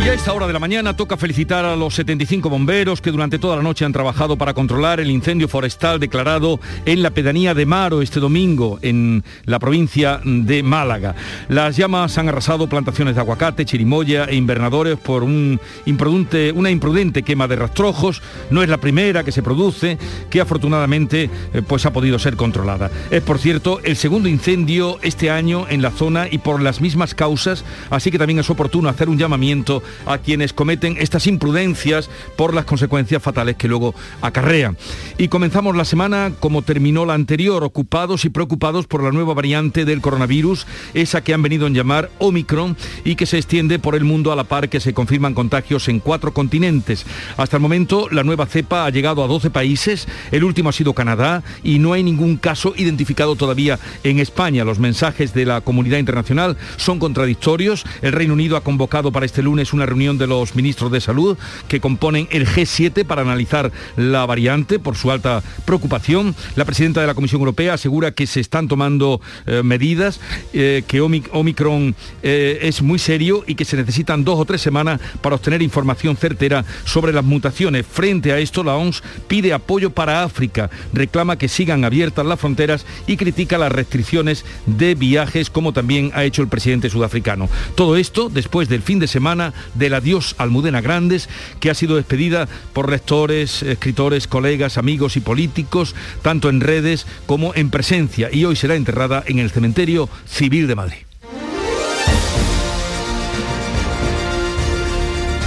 Y a esta hora de la mañana toca felicitar a los 75 bomberos que durante toda la noche han trabajado para controlar el incendio forestal declarado en la pedanía de Maro este domingo en la provincia de Málaga. Las llamas han arrasado plantaciones de aguacate, chirimoya e invernadores por una imprudente quema de rastrojos. No es la primera que se produce, que afortunadamente eh, pues ha podido ser controlada. Es por cierto el segundo incendio este año en la zona y por las mismas causas, así que también es oportuno hacer un llamamiento a quienes cometen estas imprudencias por las consecuencias fatales que luego acarrean. Y comenzamos la semana como terminó la anterior, ocupados y preocupados por la nueva variante del coronavirus, esa que han venido a llamar Omicron y que se extiende por el mundo a la par que se confirman contagios en cuatro continentes. Hasta el momento la nueva cepa ha llegado a 12 países, el último ha sido Canadá y no hay ningún caso identificado todavía en España. Los mensajes de la comunidad internacional son contradictorios. El Reino Unido ha convocado para este lunes una reunión de los ministros de salud que componen el G7 para analizar la variante por su alta preocupación. La presidenta de la Comisión Europea asegura que se están tomando eh, medidas, eh, que Omicron eh, es muy serio y que se necesitan dos o tres semanas para obtener información certera sobre las mutaciones. Frente a esto, la OMS pide apoyo para África, reclama que sigan abiertas las fronteras y critica las restricciones de viajes, como también ha hecho el presidente sudafricano. Todo esto después del fin de semana del adiós Almudena Grandes, que ha sido despedida por lectores, escritores, colegas, amigos y políticos, tanto en redes como en presencia, y hoy será enterrada en el Cementerio Civil de Madrid.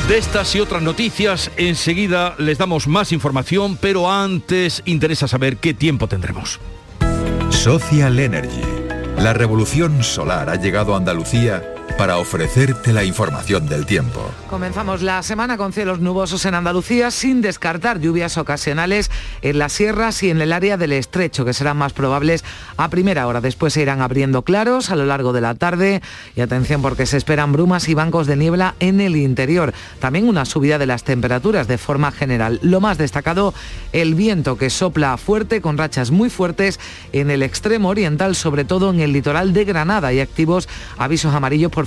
De estas y otras noticias, enseguida les damos más información, pero antes interesa saber qué tiempo tendremos. Social Energy. La revolución solar ha llegado a Andalucía para ofrecerte la información del tiempo. Comenzamos la semana con cielos nubosos en Andalucía sin descartar lluvias ocasionales en las sierras y en el área del estrecho que serán más probables a primera hora. Después se irán abriendo claros a lo largo de la tarde y atención porque se esperan brumas y bancos de niebla en el interior. También una subida de las temperaturas de forma general. Lo más destacado, el viento que sopla fuerte con rachas muy fuertes en el extremo oriental, sobre todo en el litoral de Granada y activos avisos amarillos por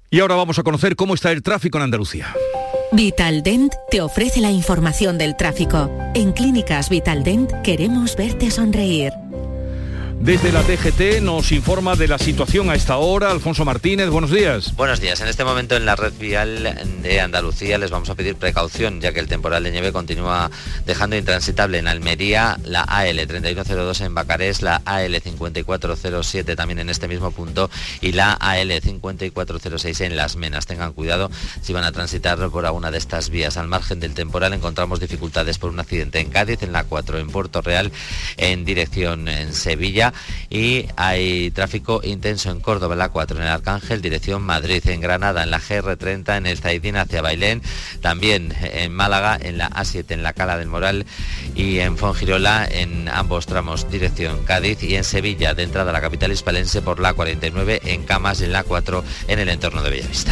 Y ahora vamos a conocer cómo está el tráfico en Andalucía. Vitaldent te ofrece la información del tráfico. En Clínicas Vitaldent queremos verte sonreír. Desde la DGT nos informa de la situación a esta hora. Alfonso Martínez, buenos días. Buenos días. En este momento en la red vial de Andalucía les vamos a pedir precaución, ya que el temporal de nieve continúa dejando intransitable en Almería la AL 3102 en Bacarés, la AL 5407 también en este mismo punto y la AL 5406 en Las Menas. Tengan cuidado si van a transitar por alguna de estas vías. Al margen del temporal encontramos dificultades por un accidente en Cádiz, en la 4 en Puerto Real, en dirección en Sevilla y hay tráfico intenso en Córdoba, en la 4, en el Arcángel, dirección Madrid, en Granada, en la GR30, en el Zaidín hacia Bailén, también en Málaga, en la A7, en la Cala del Moral y en Fongirola, en ambos tramos, dirección Cádiz y en Sevilla, de entrada a la capital hispalense por la 49, en Camas en la 4, en el entorno de Bellavista.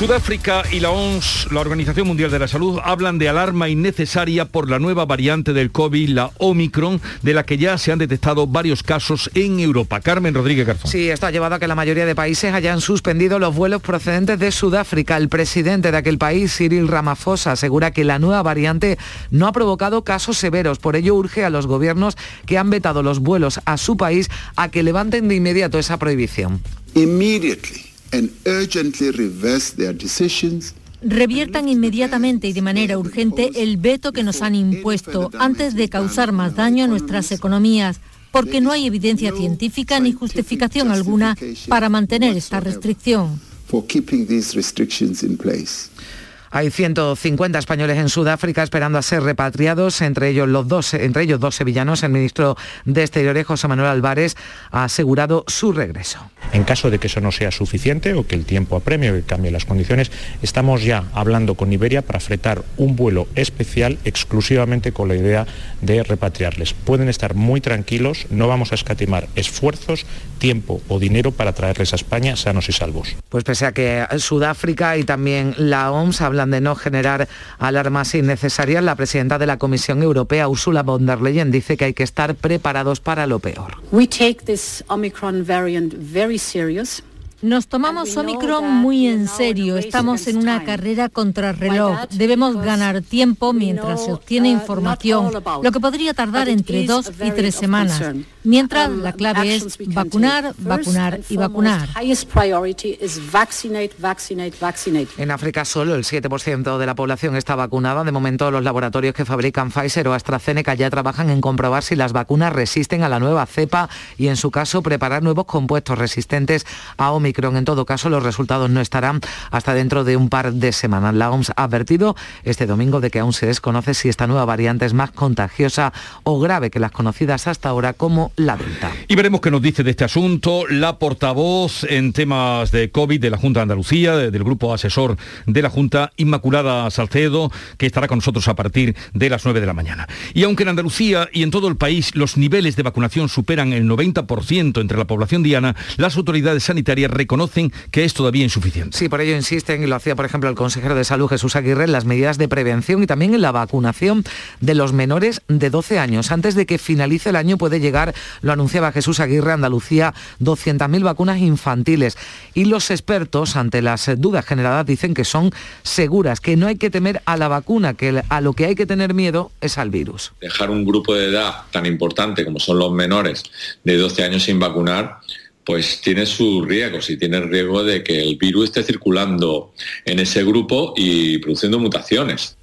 Sudáfrica y la OMS, la Organización Mundial de la Salud, hablan de alarma innecesaria por la nueva variante del COVID, la Omicron, de la que ya se han detectado varios casos en Europa. Carmen Rodríguez Garzón. Sí, esto ha llevado a que la mayoría de países hayan suspendido los vuelos procedentes de Sudáfrica. El presidente de aquel país, Cyril Ramaphosa, asegura que la nueva variante no ha provocado casos severos. Por ello urge a los gobiernos que han vetado los vuelos a su país a que levanten de inmediato esa prohibición. Reviertan inmediatamente y de manera urgente el veto que nos han impuesto antes de causar más daño a nuestras economías, porque no hay evidencia científica ni justificación alguna para mantener esta restricción. Hay 150 españoles en Sudáfrica esperando a ser repatriados, entre ellos, los dos, entre ellos dos sevillanos. El ministro de Exteriores, José Manuel Álvarez, ha asegurado su regreso. En caso de que eso no sea suficiente o que el tiempo apremie o que cambie las condiciones, estamos ya hablando con Iberia para fretar un vuelo especial exclusivamente con la idea de repatriarles. Pueden estar muy tranquilos, no vamos a escatimar esfuerzos, tiempo o dinero para traerles a España sanos y salvos. Pues pese a que Sudáfrica y también la OMS hablan de no generar alarmas innecesarias, la presidenta de la Comisión Europea, Ursula von der Leyen, dice que hay que estar preparados para lo peor. Nos tomamos Omicron muy en serio. Estamos en una carrera contrarreloj. Debemos ganar tiempo mientras se obtiene información, lo que podría tardar entre dos y tres semanas. Mientras la clave es vacunar, vacunar y vacunar. En África solo el 7% de la población está vacunada. De momento los laboratorios que fabrican Pfizer o AstraZeneca ya trabajan en comprobar si las vacunas resisten a la nueva cepa y en su caso preparar nuevos compuestos resistentes a Omicron en todo caso, los resultados no estarán hasta dentro de un par de semanas. La OMS ha advertido este domingo de que aún se desconoce si esta nueva variante es más contagiosa o grave que las conocidas hasta ahora como la Delta. Y veremos qué nos dice de este asunto la portavoz en temas de COVID de la Junta de Andalucía, del grupo asesor de la Junta, Inmaculada Salcedo, que estará con nosotros a partir de las 9 de la mañana. Y aunque en Andalucía y en todo el país los niveles de vacunación superan el 90% entre la población diana, las autoridades sanitarias reconocen que es todavía insuficiente. Sí, por ello insisten, y lo hacía por ejemplo el consejero de salud Jesús Aguirre, en las medidas de prevención y también en la vacunación de los menores de 12 años. Antes de que finalice el año puede llegar, lo anunciaba Jesús Aguirre, Andalucía, 200.000 vacunas infantiles. Y los expertos, ante las dudas generadas, dicen que son seguras, que no hay que temer a la vacuna, que a lo que hay que tener miedo es al virus. Dejar un grupo de edad tan importante como son los menores de 12 años sin vacunar pues tiene sus riesgos y tiene el riesgo de que el virus esté circulando en ese grupo y produciendo mutaciones.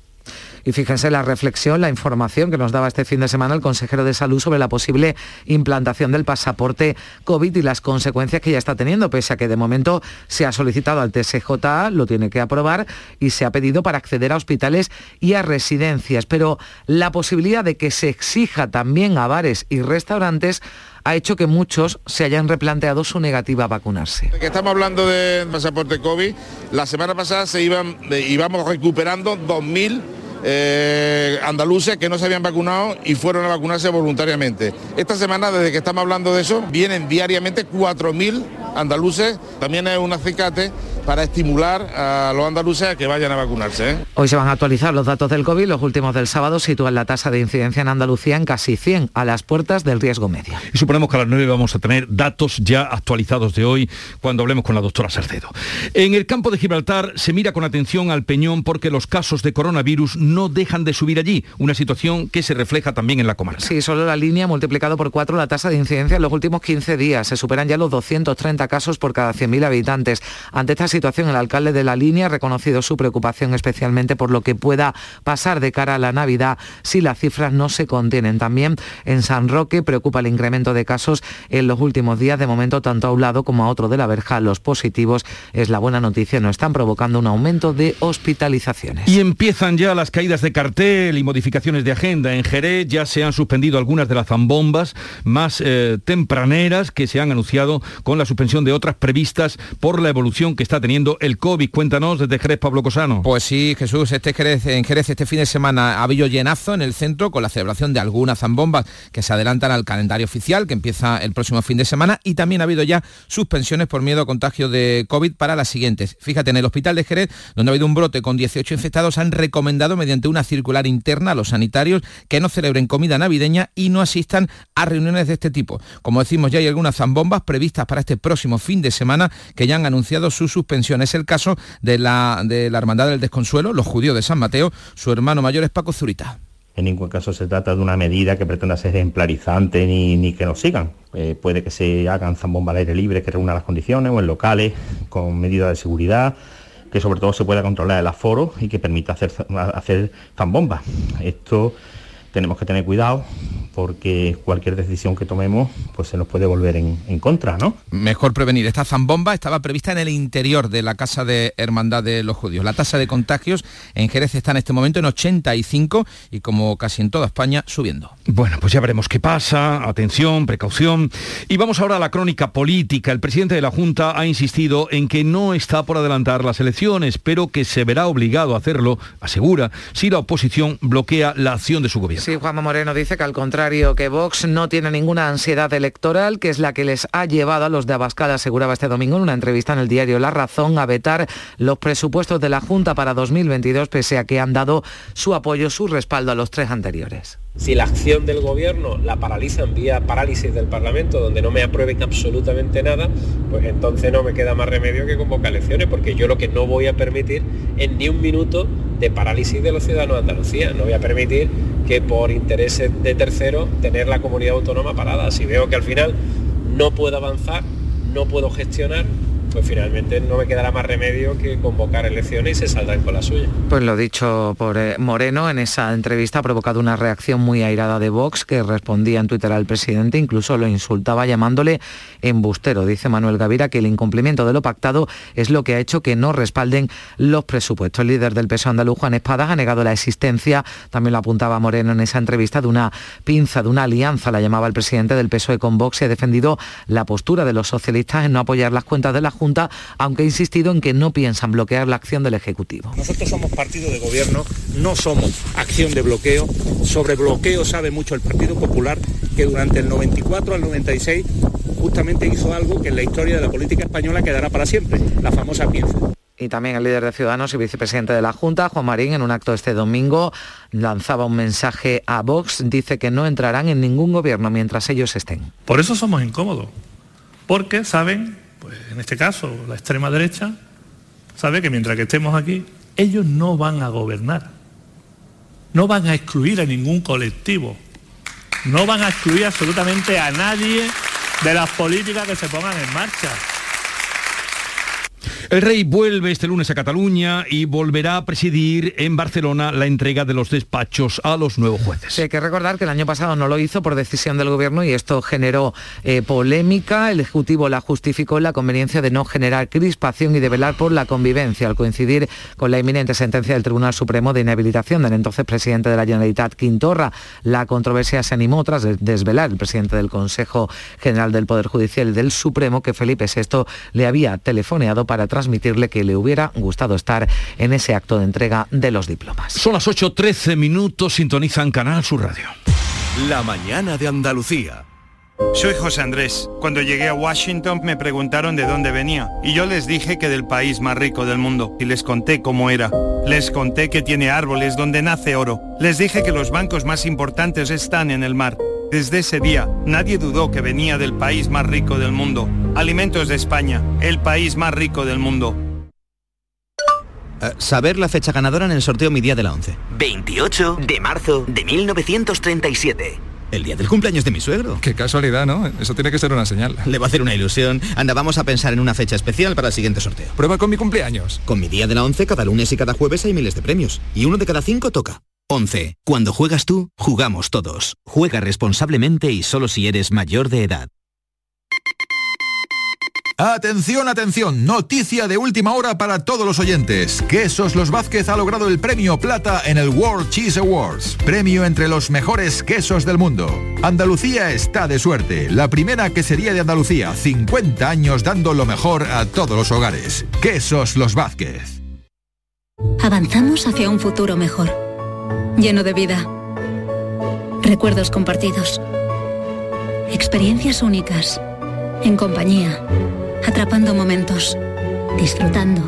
Y fíjense la reflexión, la información que nos daba este fin de semana el consejero de salud sobre la posible implantación del pasaporte COVID y las consecuencias que ya está teniendo, pese a que de momento se ha solicitado al TSJA, lo tiene que aprobar y se ha pedido para acceder a hospitales y a residencias. Pero la posibilidad de que se exija también a bares y restaurantes ha hecho que muchos se hayan replanteado su negativa a vacunarse. Estamos hablando de pasaporte COVID, la semana pasada se iban, íbamos recuperando 2.000 eh, andaluces que no se habían vacunado y fueron a vacunarse voluntariamente. Esta semana, desde que estamos hablando de eso, vienen diariamente 4.000 andaluces, también es un acicate para estimular a los andaluces a que vayan a vacunarse. ¿eh? Hoy se van a actualizar los datos del COVID. Los últimos del sábado sitúan la tasa de incidencia en Andalucía en casi 100, a las puertas del riesgo medio. Y suponemos que a las 9 vamos a tener datos ya actualizados de hoy cuando hablemos con la doctora Salcedo. En el campo de Gibraltar se mira con atención al Peñón porque los casos de coronavirus no dejan de subir allí, una situación que se refleja también en la comarca. Sí, solo la línea ha multiplicado por cuatro la tasa de incidencia en los últimos 15 días. Se superan ya los 230 casos por cada 100.000 habitantes. Ante esta situación, el alcalde de la línea ha reconocido su preocupación especialmente por lo que pueda pasar de cara a la Navidad si las cifras no se contienen. También en San Roque preocupa el incremento de casos en los últimos días. De momento, tanto a un lado como a otro de la verja, los positivos es la buena noticia, no están provocando un aumento de hospitalizaciones. Y empiezan ya las caídas de cartel y modificaciones de agenda. En Jerez ya se han suspendido algunas de las zambombas más eh, tempraneras que se han anunciado con la suspensión de otras previstas por la evolución que está teniendo teniendo el COVID. Cuéntanos desde Jerez, Pablo Cosano. Pues sí, Jesús, este Jerez, en Jerez este fin de semana ha habido llenazo en el centro con la celebración de algunas zambombas que se adelantan al calendario oficial que empieza el próximo fin de semana y también ha habido ya suspensiones por miedo a contagio de COVID para las siguientes. Fíjate, en el hospital de Jerez, donde ha habido un brote con 18 infectados, han recomendado mediante una circular interna a los sanitarios que no celebren comida navideña y no asistan a reuniones de este tipo. Como decimos, ya hay algunas zambombas previstas para este próximo fin de semana que ya han anunciado su suspensión. Es el caso de la, de la Hermandad del Desconsuelo, los judíos de San Mateo. Su hermano mayor es Paco Zurita. En ningún caso se trata de una medida que pretenda ser ejemplarizante ni, que nos sigan. Eh, puede que se hagan zambombas al aire libre que reúnan las condiciones o en locales con medidas de seguridad que sobre todo se pueda controlar el aforo y que permita hacer, hacer zambombas. Esto tenemos que tener cuidado porque cualquier decisión que tomemos pues se nos puede volver en, contra, ¿no? Mejor prevenir. Esta zambomba estaba prevista en el interior de la Casa de Hermandad de los Judíos. La tasa de contagios en Jerez está en este momento en 85 y como casi en toda España subiendo. Bueno, pues ya veremos qué pasa. Atención, precaución. Y vamos ahora a la crónica política. El presidente de la Junta ha insistido en que no está por adelantar las elecciones, pero que se verá obligado a hacerlo, asegura, si la oposición bloquea la acción de su gobierno. Sí, Juanma Moreno dice que al contrario que Vox no tiene ninguna ansiedad electoral, que es la que les ha llevado a los de Abascal, aseguraba este domingo en una entrevista en el diario La Razón, a vetar los presupuestos de la Junta para 2022, pese a que han dado su apoyo, su respaldo a los tres anteriores. Si la acción del gobierno la paralizan vía parálisis del Parlamento, donde no me aprueben absolutamente nada, pues entonces no me queda más remedio que convocar elecciones, porque yo lo que no voy a permitir es ni un minuto de parálisis de los ciudadanos de Andalucía. No voy a permitir que por intereses de terceros tener la comunidad autónoma parada. Si veo que al final no puedo avanzar, no puedo gestionar, pues finalmente no me quedará más remedio que convocar elecciones y se saldrán con la suya. Pues lo dicho por eh, Moreno en esa entrevista ha provocado una reacción muy airada de Vox que respondía en Twitter al presidente, incluso lo insultaba llamándole embustero. Dice Manuel Gavira que el incumplimiento de lo pactado es lo que ha hecho que no respalden los presupuestos. El líder del PSOE andaluz, Juan Espada, ha negado la existencia, también lo apuntaba Moreno en esa entrevista, de una pinza, de una alianza, la llamaba el presidente del PSOE con Vox y ha defendido la postura de los socialistas en no apoyar las cuentas de la Junta, aunque ha insistido en que no piensan bloquear la acción del Ejecutivo. Nosotros somos partido de gobierno, no somos acción de bloqueo. Sobre bloqueo sabe mucho el Partido Popular, que durante el 94 al 96 justamente hizo algo que en la historia de la política española quedará para siempre, la famosa pinza y también el líder de Ciudadanos y vicepresidente de la Junta, Juan Marín, en un acto este domingo, lanzaba un mensaje a Vox. Dice que no entrarán en ningún gobierno mientras ellos estén. Por eso somos incómodos, porque saben pues en este caso la extrema derecha, sabe que mientras que estemos aquí, ellos no van a gobernar, no van a excluir a ningún colectivo, no van a excluir absolutamente a nadie de las políticas que se pongan en marcha. El rey vuelve este lunes a Cataluña y volverá a presidir en Barcelona la entrega de los despachos a los nuevos jueces. hay que recordar que el año pasado no lo hizo por decisión del gobierno y esto generó eh, polémica. El Ejecutivo la justificó en la conveniencia de no generar crispación y de velar por la convivencia al coincidir con la inminente sentencia del Tribunal Supremo de inhabilitación del entonces presidente de la Generalitat Quintorra. La controversia se animó tras desvelar el presidente del Consejo General del Poder Judicial del Supremo que Felipe VI le había telefoneado para transmitirle que le hubiera gustado estar en ese acto de entrega de los diplomas. Son las 8.13 minutos, sintonizan Canal Sur Radio. La mañana de Andalucía. Soy José Andrés. Cuando llegué a Washington me preguntaron de dónde venía y yo les dije que del país más rico del mundo y les conté cómo era. Les conté que tiene árboles donde nace oro. Les dije que los bancos más importantes están en el mar. Desde ese día nadie dudó que venía del país más rico del mundo. Alimentos de España, el país más rico del mundo. Eh, saber la fecha ganadora en el sorteo Mi Día de la 11. 28 de marzo de 1937. El día del cumpleaños de mi suegro. Qué casualidad, ¿no? Eso tiene que ser una señal. Le va a hacer una ilusión. Anda, vamos a pensar en una fecha especial para el siguiente sorteo. Prueba con mi cumpleaños. Con mi día de la 11, cada lunes y cada jueves hay miles de premios. Y uno de cada cinco toca. 11. Cuando juegas tú, jugamos todos. Juega responsablemente y solo si eres mayor de edad. Atención, atención, noticia de última hora para todos los oyentes. Quesos Los Vázquez ha logrado el premio plata en el World Cheese Awards, premio entre los mejores quesos del mundo. Andalucía está de suerte, la primera quesería de Andalucía, 50 años dando lo mejor a todos los hogares. Quesos Los Vázquez. Avanzamos hacia un futuro mejor, lleno de vida, recuerdos compartidos, experiencias únicas, en compañía atrapando momentos, disfrutando,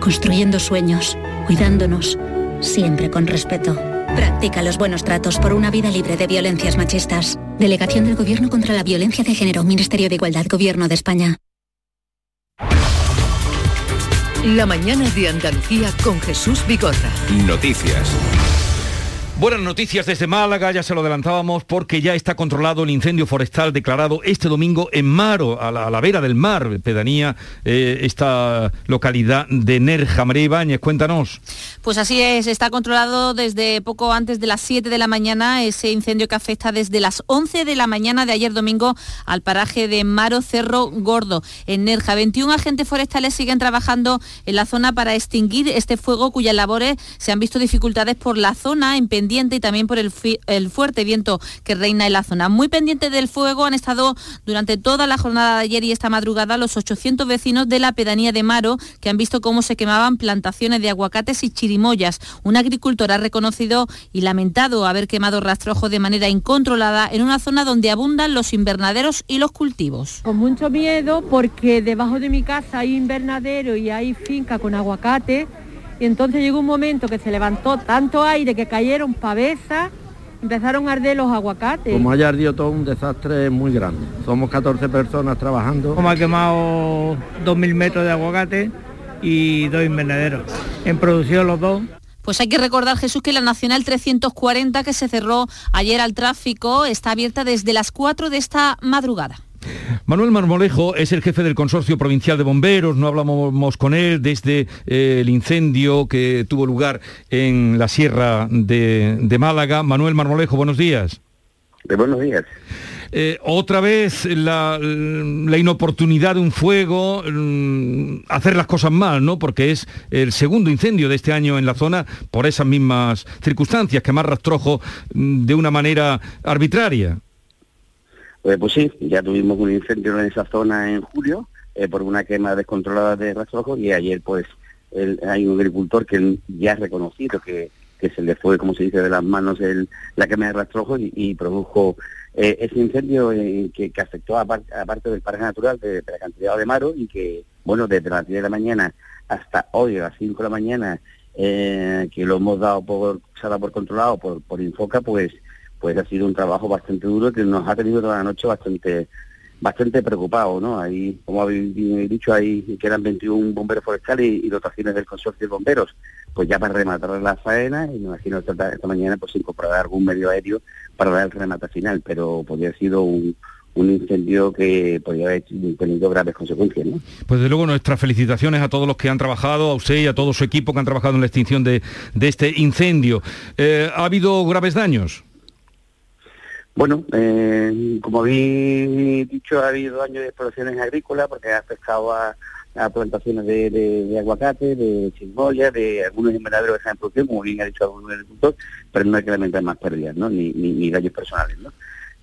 construyendo sueños, cuidándonos, siempre con respeto. Practica los buenos tratos por una vida libre de violencias machistas. Delegación del Gobierno contra la Violencia de Género, Ministerio de Igualdad, Gobierno de España. La mañana de Andalucía con Jesús Bigorra. Noticias. Buenas noticias desde Málaga, ya se lo adelantábamos porque ya está controlado el incendio forestal declarado este domingo en Maro, a la, vera del mar, pedanía, eh, esta localidad de Nerja. María Ibáñez, cuéntanos. Pues así es, está controlado desde poco antes de las 7 de la mañana, ese incendio que afecta desde las 11 de la mañana de ayer domingo al paraje de Maro Cerro Gordo, en Nerja. 21 agentes forestales siguen trabajando en la zona para extinguir este fuego cuyas labores se han visto dificultades por la zona en pendiente y también por el, fuerte viento que reina en la zona. Muy pendiente del fuego han estado durante toda la jornada de ayer y esta madrugada los 800 vecinos de la pedanía de Maro que han visto cómo se quemaban plantaciones de aguacates y chirimoyas. Un agricultor ha reconocido y lamentado haber quemado rastrojo de manera incontrolada en una zona donde abundan los invernaderos y los cultivos. Con mucho miedo porque debajo de mi casa hay invernadero y hay finca con aguacate y entonces llegó un momento que se levantó tanto aire que cayeron pavesas, empezaron a arder los aguacates. Como haya ardido todo un desastre muy grande. Somos 14 personas trabajando. Como ha quemado 2.000 metros de aguacate y dos invernaderos. En producción los dos. Pues hay que recordar, Jesús, que la Nacional 340 que se cerró ayer al tráfico está abierta desde las 4 de esta madrugada. Manuel Marmolejo es el jefe del Consorcio Provincial de Bomberos, no hablamos con él desde eh, el incendio que tuvo lugar en la Sierra de, Málaga. Manuel Marmolejo, buenos días. De buenos días. Eh, otra vez la, inoportunidad de un fuego, mm, hacer las cosas mal, ¿no? Porque es el segundo incendio de este año en la zona por esas mismas circunstancias, que más rastrojo mm, de una manera arbitraria. Pues, pues sí, ya tuvimos un incendio en esa zona en julio eh, por una quema descontrolada de rastrojos y ayer pues hay un agricultor que ya ha reconocido que, se le fue, como se dice, de las manos la quema de rastrojos y, produjo eh, ese incendio eh, que, afectó a, parte del parque natural de, la cantidad de Maro y que, bueno, desde las 10 de la mañana hasta hoy a las 5 de la mañana, que lo hemos dado por, por controlado por, por Infoca, pues pues ha sido un trabajo bastante duro que nos ha tenido toda la noche bastante bastante preocupado, ¿no? Ahí, como habéis dicho, ahí quedan 21 bomberos forestales y, dotaciones del consorcio de bomberos, pues ya para rematar la faena, y me imagino esta, esta mañana pues incorporar algún medio aéreo para dar el remate final, pero podría haber sido un, incendio que podría haber tenido graves consecuencias. ¿no? Pues de luego nuestras felicitaciones a todos los que han trabajado, a usted y a todo su equipo que han trabajado en la extinción de, este incendio. Eh, ¿Ha habido graves daños? Bueno, eh, como habéis dicho, ha habido años de exploraciones agrícolas porque ha afectado a, plantaciones de, aguacate, de chimboya, de algunos invernaderos que están en producción, como bien ha dicho algún agricultor, pero no hay que lamentar más pérdidas, ¿no? Ni, ni, daños personales, ¿no?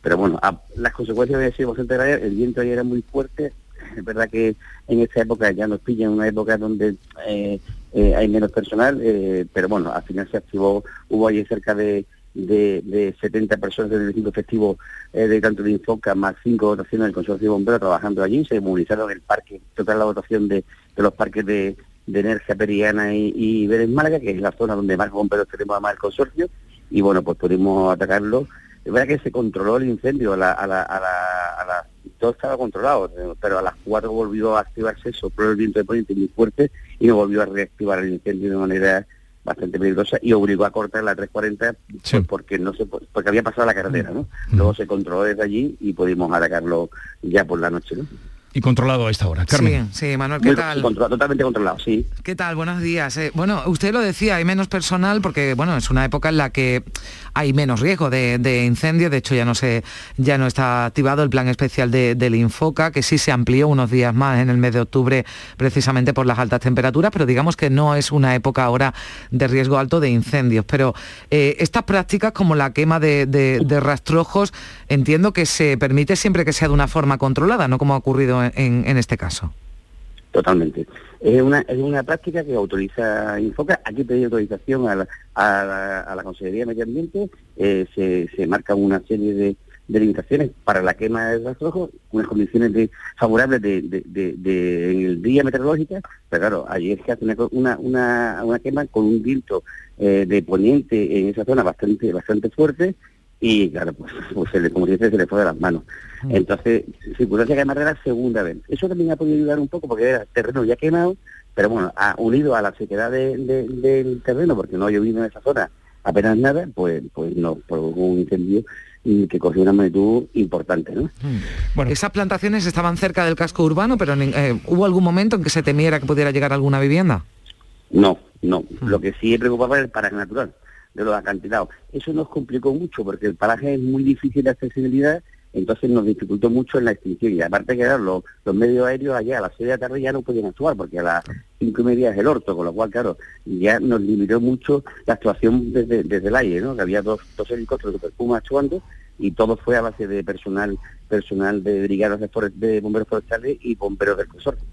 Pero bueno, las consecuencias de sido bastante graves, el viento ayer era muy fuerte, es verdad que en esta época ya nos pilla en una época donde eh, eh, hay menos personal, pero bueno, al final se activó, hubo ayer cerca de de, de 70 personas del distinto festivo eh, de tanto de Infoca, más cinco votaciones del Consorcio de Bomberos trabajando allí, se movilizaron el parque, toda la votación de, los parques de, de Energia Periana y, y Vélez Málaga, que es la zona donde más bomberos tenemos además el consorcio, y bueno, pues pudimos atacarlo. Es verdad que se controló el incendio, a la, a la, a la, todo estaba controlado, pero a las cuatro volvió a activarse, sopló el viento de poniente muy fuerte y no volvió a reactivar el incendio de manera bastante peligrosa y obligó a cortar la 340 pues, porque no se porque había pasado la carretera, ¿no? Mm. Luego se controló desde allí y pudimos atacarlo ya por la noche, ¿no? Y controlado a esta hora. Carmen. Sí, sí, Manuel, ¿qué tal? totalmente controlado, sí. ¿Qué tal? Buenos días. Eh, bueno, usted lo decía, hay menos personal porque, bueno, es una época en la que hay menos riesgo de, incendio. De hecho, ya no se, ya no está activado el plan especial de, del Infoca, que sí se amplió unos días más en el mes de octubre, precisamente por las altas temperaturas, pero digamos que no es una época ahora de riesgo alto de incendios. Pero eh, estas prácticas, como la quema de, rastrojos, entiendo que se permite siempre que sea de una forma controlada, no como ha ocurrido en, este caso. Totalmente. Es una, es una práctica que autoriza Infoca. Aquí pedí autorización a la, a la, Consejería de Medio Ambiente. Eh, se, se marca una serie de, limitaciones para la quema de rastrojos, unas condiciones de, favorables de, de, en el día meteorológica, pero claro, ayer se hace una, una, una, quema con un viento eh, de poniente en esa zona bastante, bastante fuerte y claro, pues, pues se le, como dice, se le fue de las manos. Mm. Entonces, circunstancia que de la segunda vez. Eso también ha podido ayudar un poco porque era terreno ya quemado, pero bueno, ha unido a la sequedad del terreno, porque no ha llovido en esa zona apenas nada, pues, pues no, provocó un incendio que cogió una magnitud importante. ¿no? Mm. Bueno. Esas plantaciones estaban cerca del casco urbano, pero eh, ¿hubo algún momento en que se temiera que pudiera llegar alguna vivienda? No, no. Mm. Lo que sí preocupaba era el paraje natural de los acantilados. Eso nos complicó mucho porque el paraje es muy difícil de accesibilidad, entonces nos dificultó mucho en la extinción. Y aparte que los, los medios aéreos allá a las 6 de la ya no podían actuar porque a las cinco y media es el orto, con lo cual, claro, ya nos limitó mucho la actuación desde, desde el aire, ¿no? Que había dos, dos helicópteros de Puma actuando y todo fue a base de personal personal de brigadas de, bomberos forestales y bomberos del consorcio.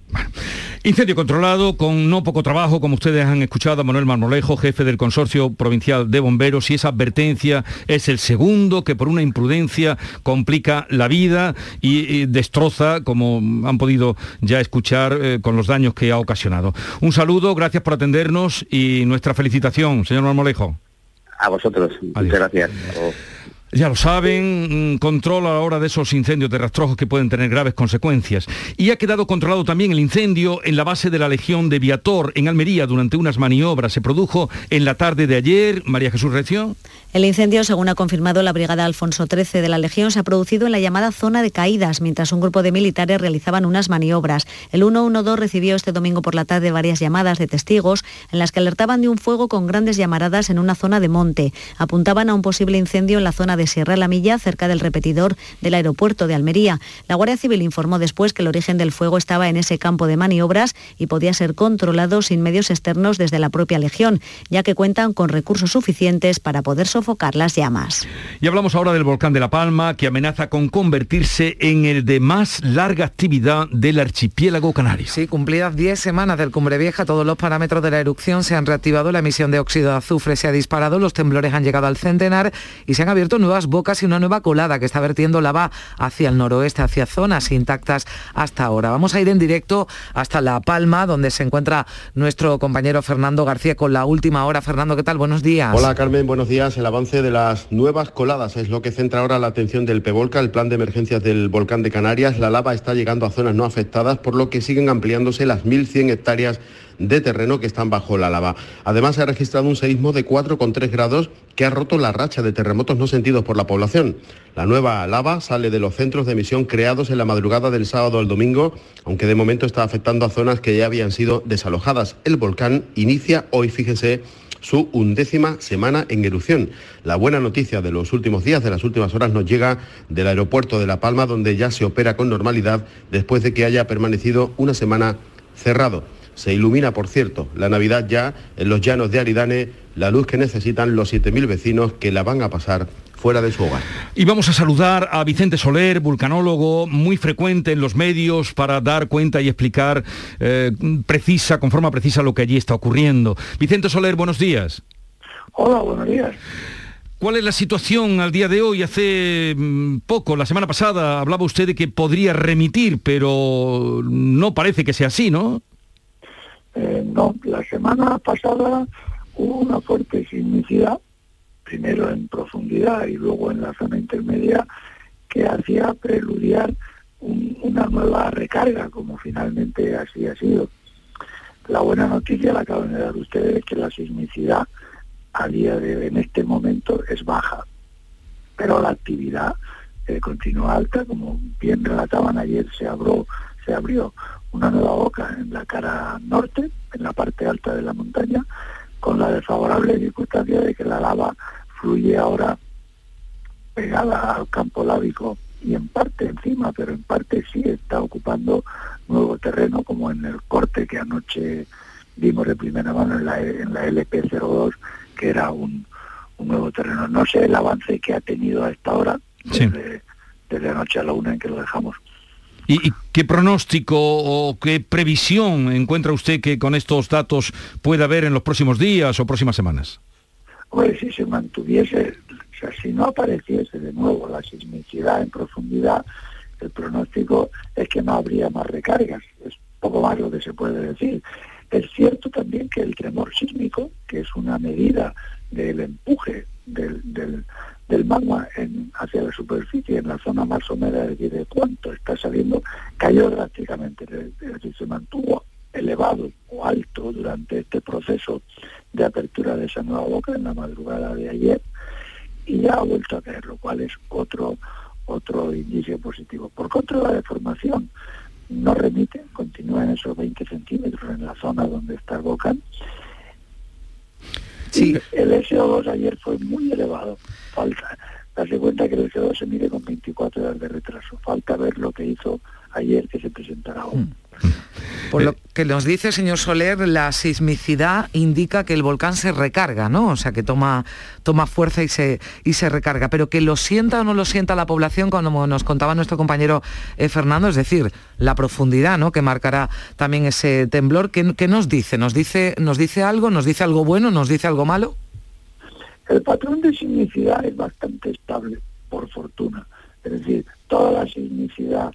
Incendio controlado, con no poco trabajo, como ustedes han escuchado a Manuel Marmolejo, jefe del Consorcio Provincial de Bomberos, y esa advertencia es el segundo que por una imprudencia complica la vida y, destroza, como han podido ya escuchar, eh, con los daños que ha ocasionado. Un saludo, gracias por atendernos y nuestra felicitación, señor Marmolejo. A vosotros, muchas gracias. Ya lo saben, mm, controla a la hora de esos incendios de rastrojos que pueden tener graves consecuencias. Y ha quedado controlado también el incendio en la base de la Legión de Viator, en Almería, durante unas maniobras. Se produjo en la tarde de ayer. María Jesús Recio. El incendio, según ha confirmado la Brigada Alfonso XIII de la Legión, se ha producido en la llamada zona de caídas, mientras un grupo de militares realizaban unas maniobras. El 112 recibió este domingo por la tarde varias llamadas de testigos en las que alertaban de un fuego con grandes llamaradas en una zona de monte. Apuntaban a un posible incendio en la zona de Sierra La Milla, cerca del repetidor del aeropuerto de Almería. La Guardia Civil informó después que el origen del fuego estaba en ese campo de maniobras y podía ser controlado sin medios externos desde la propia Legión, ya que cuentan con recursos suficientes para poder sofocar sofocar las llamas. Y hablamos ahora del volcán de La Palma, que amenaza con convertirse en el de más larga actividad del archipiélago canario. Sí, cumplidas 10 semanas del Cumbre Vieja, todos los parámetros de la erupción se han reactivado, la emisión de óxido de azufre se ha disparado, los temblores han llegado al centenar y se han abierto nuevas bocas y una nueva colada que está vertiendo lava hacia el noroeste, hacia zonas intactas hasta ahora. Vamos a ir en directo hasta La Palma, donde se encuentra nuestro compañero Fernando García con la última hora. Fernando, ¿qué tal? Buenos días. Hola Carmen, buenos días avance de las nuevas coladas es lo que centra ahora la atención del PEVOLCA, el plan de emergencias del volcán de Canarias. La lava está llegando a zonas no afectadas, por lo que siguen ampliándose las 1.100 hectáreas de terreno que están bajo la lava. Además, se ha registrado un seísmo de 4,3 grados que ha roto la racha de terremotos no sentidos por la población. La nueva lava sale de los centros de emisión creados en la madrugada del sábado al domingo, aunque de momento está afectando a zonas que ya habían sido desalojadas. El volcán inicia hoy, fíjese, su undécima semana en erupción. La buena noticia de los últimos días, de las últimas horas, nos llega del aeropuerto de La Palma, donde ya se opera con normalidad después de que haya permanecido una semana cerrado. Se ilumina, por cierto, la Navidad ya en los llanos de Aridane, la luz que necesitan los 7.000 vecinos que la van a pasar fuera de su hogar. Y vamos a saludar a Vicente Soler, vulcanólogo, muy frecuente en los medios para dar cuenta y explicar eh, precisa, con forma precisa lo que allí está ocurriendo. Vicente Soler, buenos días. Hola, buenos días. ¿Cuál es la situación al día de hoy? Hace mm, poco, la semana pasada, hablaba usted de que podría remitir, pero no parece que sea así, ¿no? Eh, no, la semana pasada hubo una fuerte sismicidad primero en profundidad y luego en la zona intermedia, que hacía preludiar una nueva recarga, como finalmente así ha sido. La buena noticia la acaban de dar ustedes es que la sismicidad a día de en este momento es baja, pero la actividad eh, continúa alta, como bien relataban ayer, se abrió, se abrió una nueva boca en la cara norte, en la parte alta de la montaña, con la desfavorable circunstancia de que la lava fluye ahora pegada al campo lábico y en parte encima, pero en parte sí está ocupando nuevo terreno, como en el corte que anoche vimos de primera mano en la, en la LP02, que era un, nuevo terreno. No sé el avance que ha tenido a esta hora, desde, desde anoche a la una en que lo dejamos. ¿Y, qué pronóstico o qué previsión encuentra usted que con estos datos puede haber en los próximos días o próximas semanas? Pues si se mantuviese, o sea, si no apareciese de nuevo la sismicidad en profundidad, el pronóstico es que no habría más recargas. Es poco más lo que se puede decir. Es cierto también que el tremor sísmico, que es una medida del empuje del, del, magma en, hacia la superficie, en la zona más somera, es de cuánto está saliendo, cayó drásticamente, es decir, se mantuvo elevado o alto durante este proceso de apertura de esa nueva boca en la madrugada de ayer y ya ha vuelto a caer, lo cual es otro otro indicio positivo. Por contra, la deformación no remite, continúa en esos 20 centímetros en la zona donde está el volcán Sí. el SO2 ayer fue muy elevado. Falta darse cuenta que el SO2 se mide con 24 horas de retraso. Falta ver lo que hizo ayer que se presentará hoy. Mm. Por lo que nos dice, señor Soler, la sismicidad indica que el volcán se recarga, ¿no? O sea, que toma, toma fuerza y se, y se recarga. Pero que lo sienta o no lo sienta la población, como nos contaba nuestro compañero eh, Fernando, es decir, la profundidad, ¿no? Que marcará también ese temblor. ¿Qué, nos dice? ¿Nos dice, nos dice algo? ¿Nos dice algo bueno? ¿Nos dice algo malo? El patrón de sismicidad es bastante estable, por fortuna. Es decir, toda la sismicidad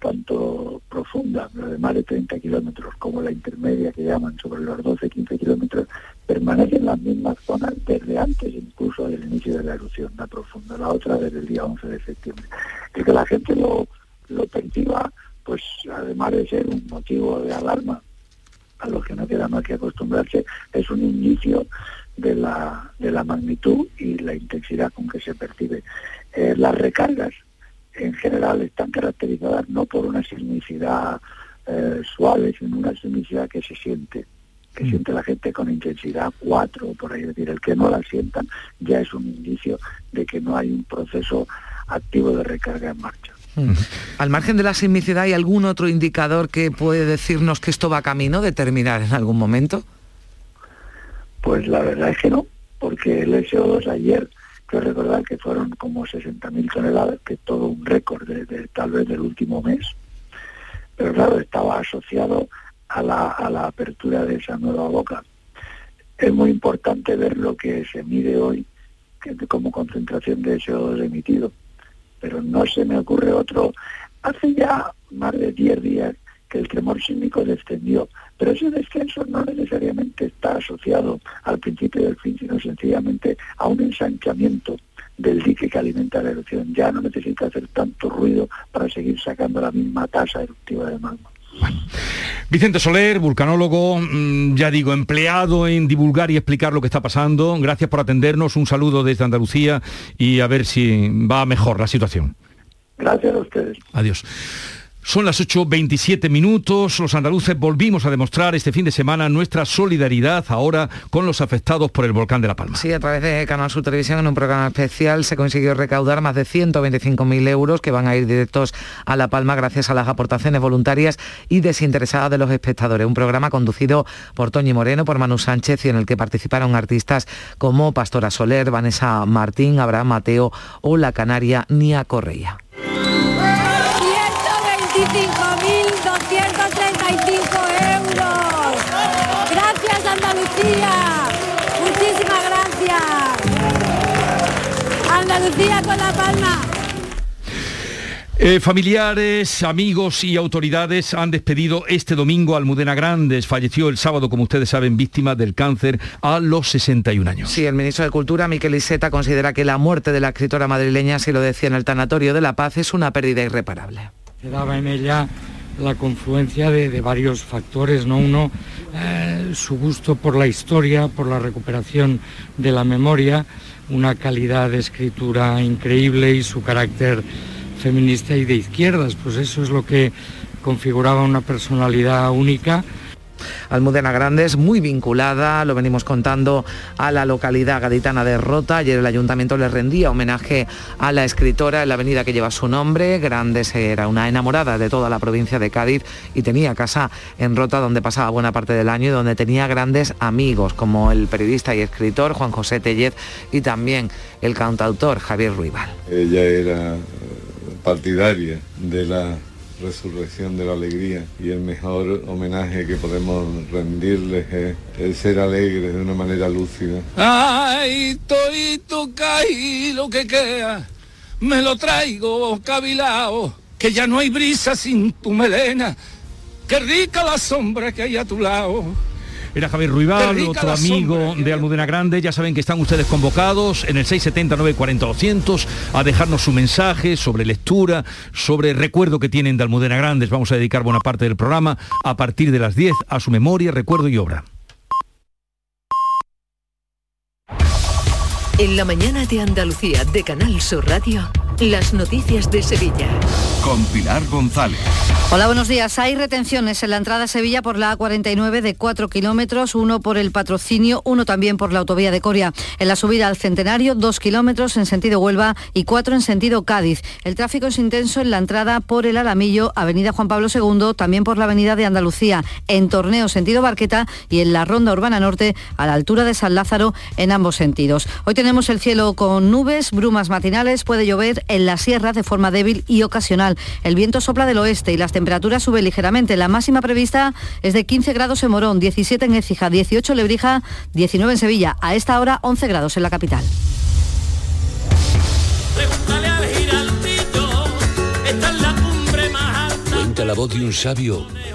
tanto profunda, de más de 30 kilómetros, como la intermedia que llaman sobre los 12-15 kilómetros, permanece en las mismas zonas desde antes incluso del inicio de la erupción, la profunda, la otra desde el día 11 de septiembre. El que la gente lo, lo perciba, pues además de ser un motivo de alarma, a lo que no queda más que acostumbrarse, es un inicio de la, de la magnitud y la intensidad con que se percibe. Eh, las recargas en general están caracterizadas no por una sismicidad eh, suave, sino una sismicidad que se siente, que mm. siente la gente con intensidad 4, por ahí decir, el que no la sientan ya es un indicio de que no hay un proceso activo de recarga en marcha. Mm. Al margen de la sismicidad, ¿hay algún otro indicador que puede decirnos que esto va camino de terminar en algún momento? Pues la verdad es que no, porque el SO2 ayer que recordar que fueron como 60.000 toneladas, que todo un récord de, tal vez del último mes. Pero claro, estaba asociado a la, a la apertura de esa nueva boca. Es muy importante ver lo que se mide hoy que como concentración de CO2 emitido. Pero no se me ocurre otro. Hace ya más de 10 días que el tremor sísmico descendió, pero ese descenso no necesariamente está asociado al principio del fin, sino sencillamente a un ensanchamiento del dique que alimenta la erupción. Ya no necesita hacer tanto ruido para seguir sacando la misma tasa eruptiva de magma. Vicente Soler, vulcanólogo, mm, ya digo, empleado en divulgar y explicar lo que está pasando. Gracias por atendernos, un saludo desde Andalucía y a ver si va mejor la situación. Gracias a ustedes. Adiós. Son las 8.27 minutos. Los andaluces volvimos a demostrar este fin de semana nuestra solidaridad ahora con los afectados por el volcán de La Palma. Sí, a través de Canal Sur Televisión en un programa especial se consiguió recaudar más de 125.000 euros que van a ir directos a La Palma gracias a las aportaciones voluntarias y desinteresadas de los espectadores. Un programa conducido por Toñi Moreno, por Manu Sánchez y en el que participaron artistas como Pastora Soler, Vanessa Martín, Abraham Mateo o la canaria Nia Correia. 25.235 euros. Gracias Andalucía. Muchísimas gracias. Andalucía con la palma. Eh, familiares, amigos y autoridades han despedido este domingo a Almudena Grandes. Falleció el sábado, como ustedes saben, víctima del cáncer a los 61 años. Sí, el ministro de Cultura, Miquel Iseta, considera que la muerte de la escritora madrileña, si lo decía en el Tanatorio de la Paz, es una pérdida irreparable daba en ella la confluencia de, varios factores, ¿no? Uno, eh, su gusto por la historia, por la recuperación de la memoria, una calidad de escritura increíble y su carácter feminista y de izquierdas, pues eso es lo que configuraba una personalidad única Almudena Grandes, muy vinculada, lo venimos contando, a la localidad gaditana de Rota. Ayer el ayuntamiento le rendía homenaje a la escritora en la avenida que lleva su nombre. Grandes era una enamorada de toda la provincia de Cádiz y tenía casa en Rota donde pasaba buena parte del año y donde tenía grandes amigos como el periodista y escritor Juan José Tellez y también el cantautor Javier Ruibal. Ella era partidaria de la resurrección de la alegría y el mejor homenaje que podemos rendirles es el ser alegres de una manera lúcida. Ay, toito caí lo que queda, me lo traigo cabilao, que ya no hay brisa sin tu melena, qué rica la sombra que hay a tu lado. Era Javier Ruibal, otro amigo de Almudena Grande. Ya saben que están ustedes convocados en el 679 40 200 a dejarnos su mensaje sobre lectura, sobre recuerdo que tienen de Almudena Grandes. Vamos a dedicar buena parte del programa a partir de las 10 a su memoria, recuerdo y obra. En la mañana de Andalucía de Canal Sur Radio. Las noticias de Sevilla. Con Pilar González. Hola, buenos días. Hay retenciones en la entrada a Sevilla por la A49 de 4 kilómetros, uno por el patrocinio, uno también por la autovía de Coria. En la subida al Centenario, 2 kilómetros en sentido Huelva y 4 en sentido Cádiz. El tráfico es intenso en la entrada por el Alamillo, Avenida Juan Pablo II, también por la Avenida de Andalucía, en Torneo sentido Barqueta y en la Ronda Urbana Norte a la altura de San Lázaro en ambos sentidos. Hoy tenemos el cielo con nubes, brumas matinales, puede llover en la sierra de forma débil y ocasional. El viento sopla del oeste y las temperaturas suben ligeramente. La máxima prevista es de 15 grados en Morón, 17 en Écija, 18 en Lebrija, 19 en Sevilla. A esta hora 11 grados en la capital. Cuenta la voz de un sabio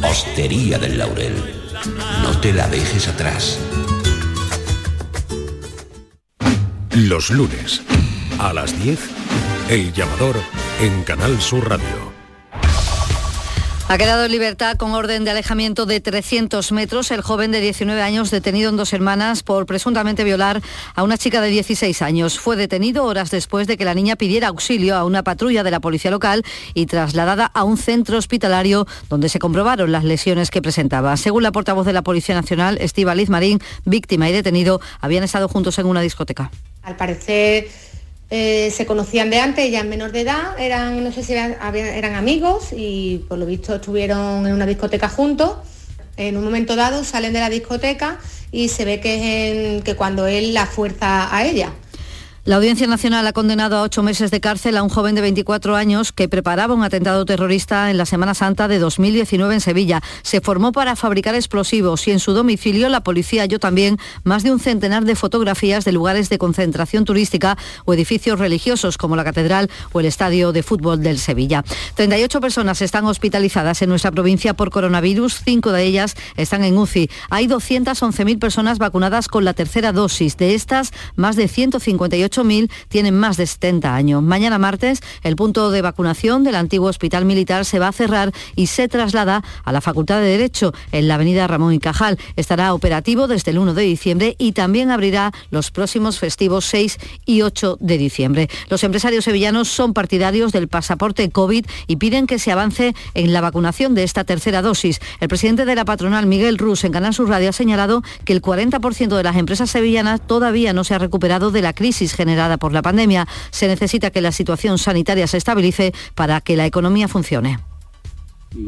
Hostería del Laurel, no te la dejes atrás. Los lunes a las 10, El Llamador en Canal Sur Radio. Ha quedado en libertad con orden de alejamiento de 300 metros el joven de 19 años detenido en dos hermanas por presuntamente violar a una chica de 16 años. Fue detenido horas después de que la niña pidiera auxilio a una patrulla de la policía local y trasladada a un centro hospitalario donde se comprobaron las lesiones que presentaba. Según la portavoz de la Policía Nacional, Liz Marín, víctima y detenido, habían estado juntos en una discoteca. Al parecer eh, se conocían de antes, ya en menor de edad, eran, no sé si eran, eran amigos y por lo visto estuvieron en una discoteca juntos. En un momento dado salen de la discoteca y se ve que, es que cuando él la fuerza a ella. La Audiencia Nacional ha condenado a ocho meses de cárcel a un joven de 24 años que preparaba un atentado terrorista en la Semana Santa de 2019 en Sevilla. Se formó para fabricar explosivos y en su domicilio la policía halló también más de un centenar de fotografías de lugares de concentración turística o edificios religiosos como la Catedral o el Estadio de Fútbol del Sevilla. 38 personas están hospitalizadas en nuestra provincia por coronavirus, cinco de ellas están en UCI. Hay 211.000 personas vacunadas con la tercera dosis. De estas, más de 158 8.000 tienen más de 70 años. Mañana martes, el punto de vacunación del antiguo Hospital Militar se va a cerrar y se traslada a la Facultad de Derecho en la Avenida Ramón y Cajal. Estará operativo desde el 1 de diciembre y también abrirá los próximos festivos 6 y 8 de diciembre. Los empresarios sevillanos son partidarios del pasaporte COVID y piden que se avance en la vacunación de esta tercera dosis. El presidente de la patronal, Miguel Rus, en Canal Sur Radio ha señalado que el 40% de las empresas sevillanas todavía no se ha recuperado de la crisis generada por la pandemia. Se necesita que la situación sanitaria se estabilice para que la economía funcione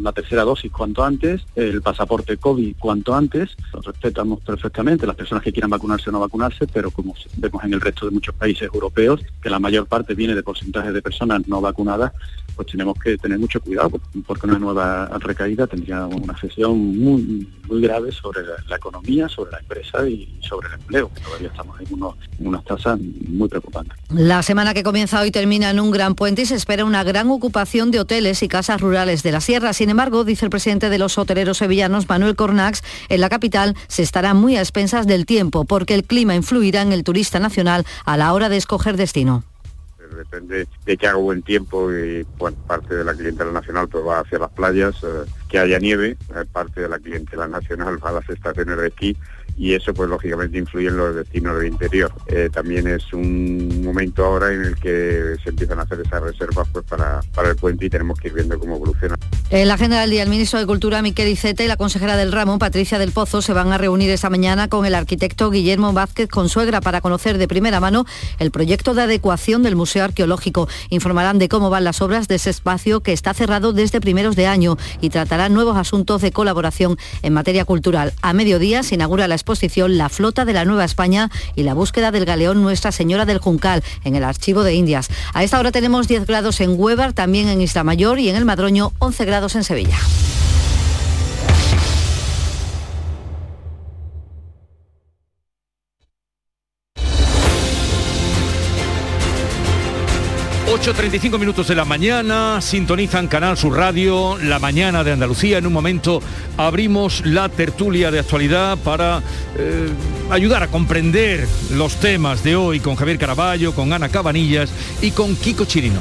la tercera dosis cuanto antes, el pasaporte COVID cuanto antes. Lo respetamos perfectamente las personas que quieran vacunarse o no vacunarse, pero como vemos en el resto de muchos países europeos, que la mayor parte viene de porcentajes de personas no vacunadas, pues tenemos que tener mucho cuidado porque una nueva recaída tendría una sesión muy, muy grave sobre la, economía, sobre la empresa y sobre el empleo. Todavía estamos en unas tasas muy preocupantes. La semana que comienza hoy termina en un gran puente y se espera una gran ocupación de hoteles y casas rurales de la sierra. Sin embargo, dice el presidente de los hoteleros sevillanos, Manuel Cornax, en la capital se estará muy a expensas del tiempo porque el clima influirá en el turista nacional a la hora de escoger destino depende de que haga buen tiempo y parte de la clientela nacional pues va hacia las playas, eh, que haya nieve, eh, parte de la clientela nacional va a las estaciones de esquí y eso pues lógicamente influye en los destinos del interior. Eh, también es un momento ahora en el que se empiezan a hacer esas reservas pues para, para el puente y tenemos que ir viendo cómo evoluciona. En la agenda del día, el ministro de Cultura, Miquel Iceta, y la consejera del ramo, Patricia del Pozo, se van a reunir esta mañana con el arquitecto Guillermo Vázquez Consuegra para conocer de primera mano el proyecto de adecuación del Museo Arqueológico. Informarán de cómo van las obras de ese espacio que está cerrado desde primeros de año y tratarán nuevos asuntos de colaboración en materia cultural. A mediodía se inaugura la exposición La Flota de la Nueva España y la búsqueda del galeón Nuestra Señora del Juncal en el Archivo de Indias. A esta hora tenemos 10 grados en Huevar, también en Isla Mayor y en el Madroño 11 grados en Sevilla. 8.35 minutos de la mañana, sintonizan Canal Sur Radio, la mañana de Andalucía. En un momento abrimos la tertulia de actualidad para eh, ayudar a comprender los temas de hoy con Javier Caraballo, con Ana Cabanillas y con Kiko Chirino.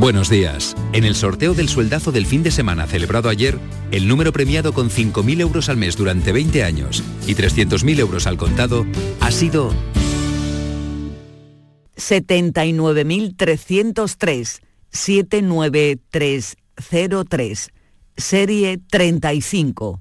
Buenos días. En el sorteo del sueldazo del fin de semana celebrado ayer, el número premiado con 5.000 euros al mes durante 20 años y 300.000 euros al contado ha sido 79.303 79303 serie 35035.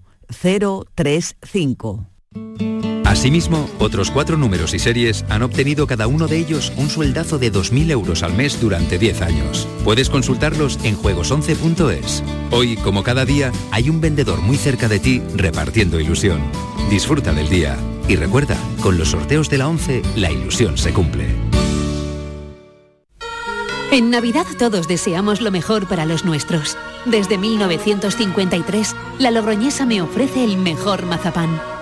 Asimismo, otros cuatro números y series han obtenido cada uno de ellos un sueldazo de 2.000 euros al mes durante 10 años. Puedes consultarlos en juegos11.es. Hoy, como cada día, hay un vendedor muy cerca de ti repartiendo ilusión. Disfruta del día. Y recuerda, con los sorteos de la 11, la ilusión se cumple. En Navidad todos deseamos lo mejor para los nuestros. Desde 1953, la Logroñesa me ofrece el mejor mazapán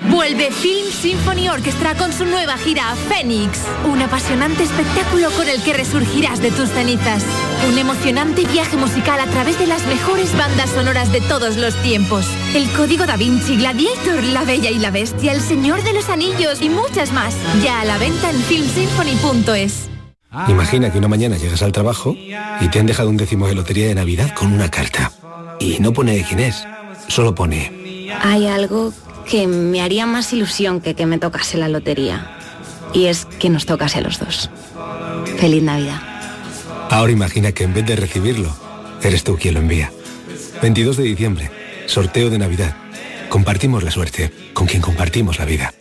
Vuelve Film Symphony Orchestra con su nueva gira Fénix. Un apasionante espectáculo con el que resurgirás de tus cenizas. Un emocionante viaje musical a través de las mejores bandas sonoras de todos los tiempos. El Código Da Vinci, Gladiator, La Bella y la Bestia, El Señor de los Anillos y muchas más. Ya a la venta en filmsymphony.es. Imagina que una mañana llegas al trabajo y te han dejado un décimo de lotería de Navidad con una carta. Y no pone quién es, solo pone... Hay algo que me haría más ilusión que que me tocase la lotería. Y es que nos tocase a los dos. Feliz Navidad. Ahora imagina que en vez de recibirlo, eres tú quien lo envía. 22 de diciembre, sorteo de Navidad. Compartimos la suerte con quien compartimos la vida.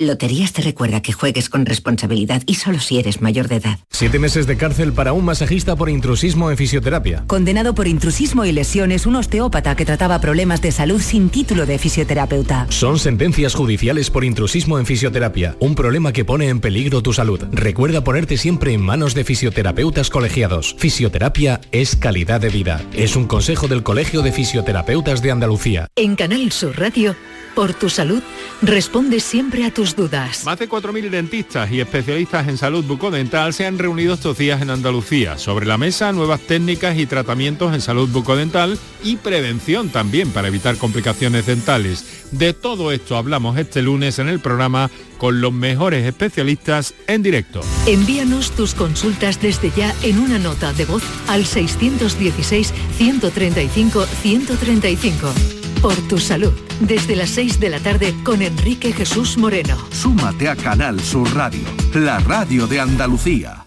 Loterías te recuerda que juegues con responsabilidad y solo si eres mayor de edad. Siete meses de cárcel para un masajista por intrusismo en fisioterapia. Condenado por intrusismo y lesiones un osteópata que trataba problemas de salud sin título de fisioterapeuta. Son sentencias judiciales por intrusismo en fisioterapia, un problema que pone en peligro tu salud. Recuerda ponerte siempre en manos de fisioterapeutas colegiados. Fisioterapia es calidad de vida. Es un consejo del Colegio de Fisioterapeutas de Andalucía. En Canal Sur Radio por tu salud, responde siempre a tus dudas. Más de 4.000 dentistas y especialistas en salud bucodental se han reunido estos días en Andalucía. Sobre la mesa, nuevas técnicas y tratamientos en salud bucodental y prevención también para evitar complicaciones dentales. De todo esto hablamos este lunes en el programa con los mejores especialistas en directo. Envíanos tus consultas desde ya en una nota de voz al 616 135 135 por tu salud. Desde las 6 de la tarde con Enrique Jesús Moreno. Súmate a Canal Sur Radio, la radio de Andalucía.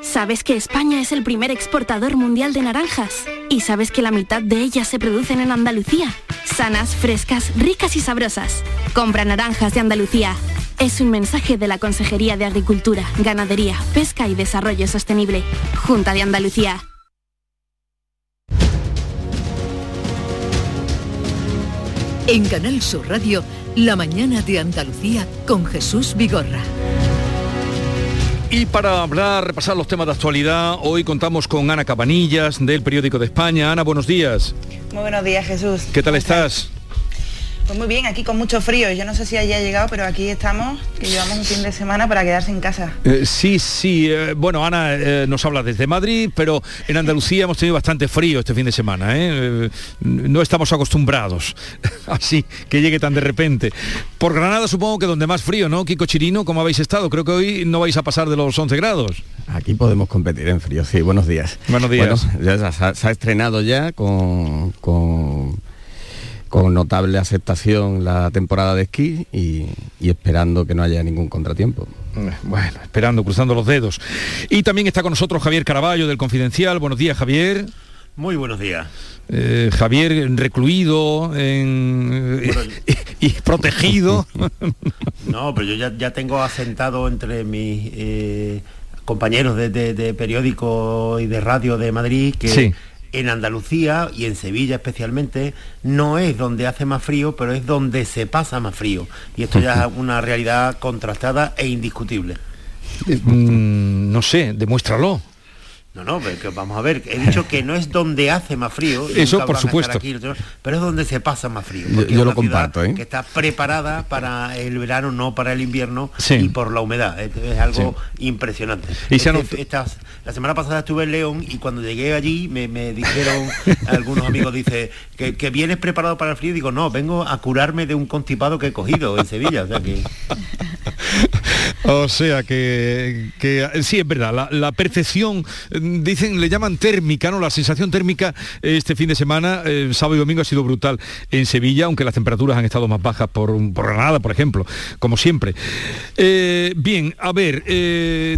¿Sabes que España es el primer exportador mundial de naranjas? ¿Y sabes que la mitad de ellas se producen en Andalucía? Sanas, frescas, ricas y sabrosas. Compra naranjas de Andalucía. Es un mensaje de la Consejería de Agricultura, Ganadería, Pesca y Desarrollo Sostenible, Junta de Andalucía. En Canal Sur Radio, La mañana de Andalucía con Jesús Vigorra. Y para hablar, repasar los temas de actualidad, hoy contamos con Ana Cabanillas del Periódico de España. Ana, buenos días. Muy buenos días, Jesús. ¿Qué tal estás? Pues muy bien, aquí con mucho frío. Yo no sé si haya llegado, pero aquí estamos, que llevamos un fin de semana para quedarse en casa. Eh, sí, sí. eh, bueno, Ana eh, nos habla desde Madrid, pero en Andalucía hemos tenido bastante frío este fin de semana. no estamos acostumbrados así que llegue tan de repente. Por Granada supongo que donde más frío, ¿no? Kiko Chirino, ¿cómo habéis estado? Creo que hoy no vais a pasar de los 11 grados. Aquí podemos competir en frío, sí, buenos días. Buenos días. Bueno, ya se ha, se ha estrenado ya con, con, con notable aceptación la temporada de esquí y, y esperando que no haya ningún contratiempo. Bueno, esperando, cruzando los dedos. Y también está con nosotros Javier Caraballo del Confidencial. Buenos días, Javier. Muy buenos días. Eh, Javier recluido en- y protegido. No, pero yo ya, ya tengo asentado entre mis eh, compañeros de, de- de periódico y de radio de Madrid que Sí. En Andalucía y en Sevilla especialmente no es donde hace más frío, pero es donde se pasa más frío. Y esto ya es una realidad contrastada e indiscutible. Mm, no sé, demuéstralo. No, no, pero que vamos a ver, he dicho que no es donde hace más frío, Eso, por supuesto. aquí, pero es donde se pasa más frío. Yo- porque yo es lo una comparto, ¿eh? Que está preparada para el verano, no para el invierno, Sí. y por la humedad. Es, es algo impresionante. Y Este- estas- la semana pasada estuve en León y cuando llegué allí me, me dijeron algunos amigos, dice, que, que vienes preparado para el frío, digo, no, vengo a curarme de un constipado que he cogido en Sevilla. O sea que O sea que, que, sí, es verdad, la, la percepción, dicen, le llaman térmica, ¿no? La sensación térmica eh, este fin de semana, eh, sábado y domingo ha sido brutal en Sevilla, aunque las temperaturas han estado más bajas por, por Granada, por ejemplo, como siempre. Eh, bien, a ver,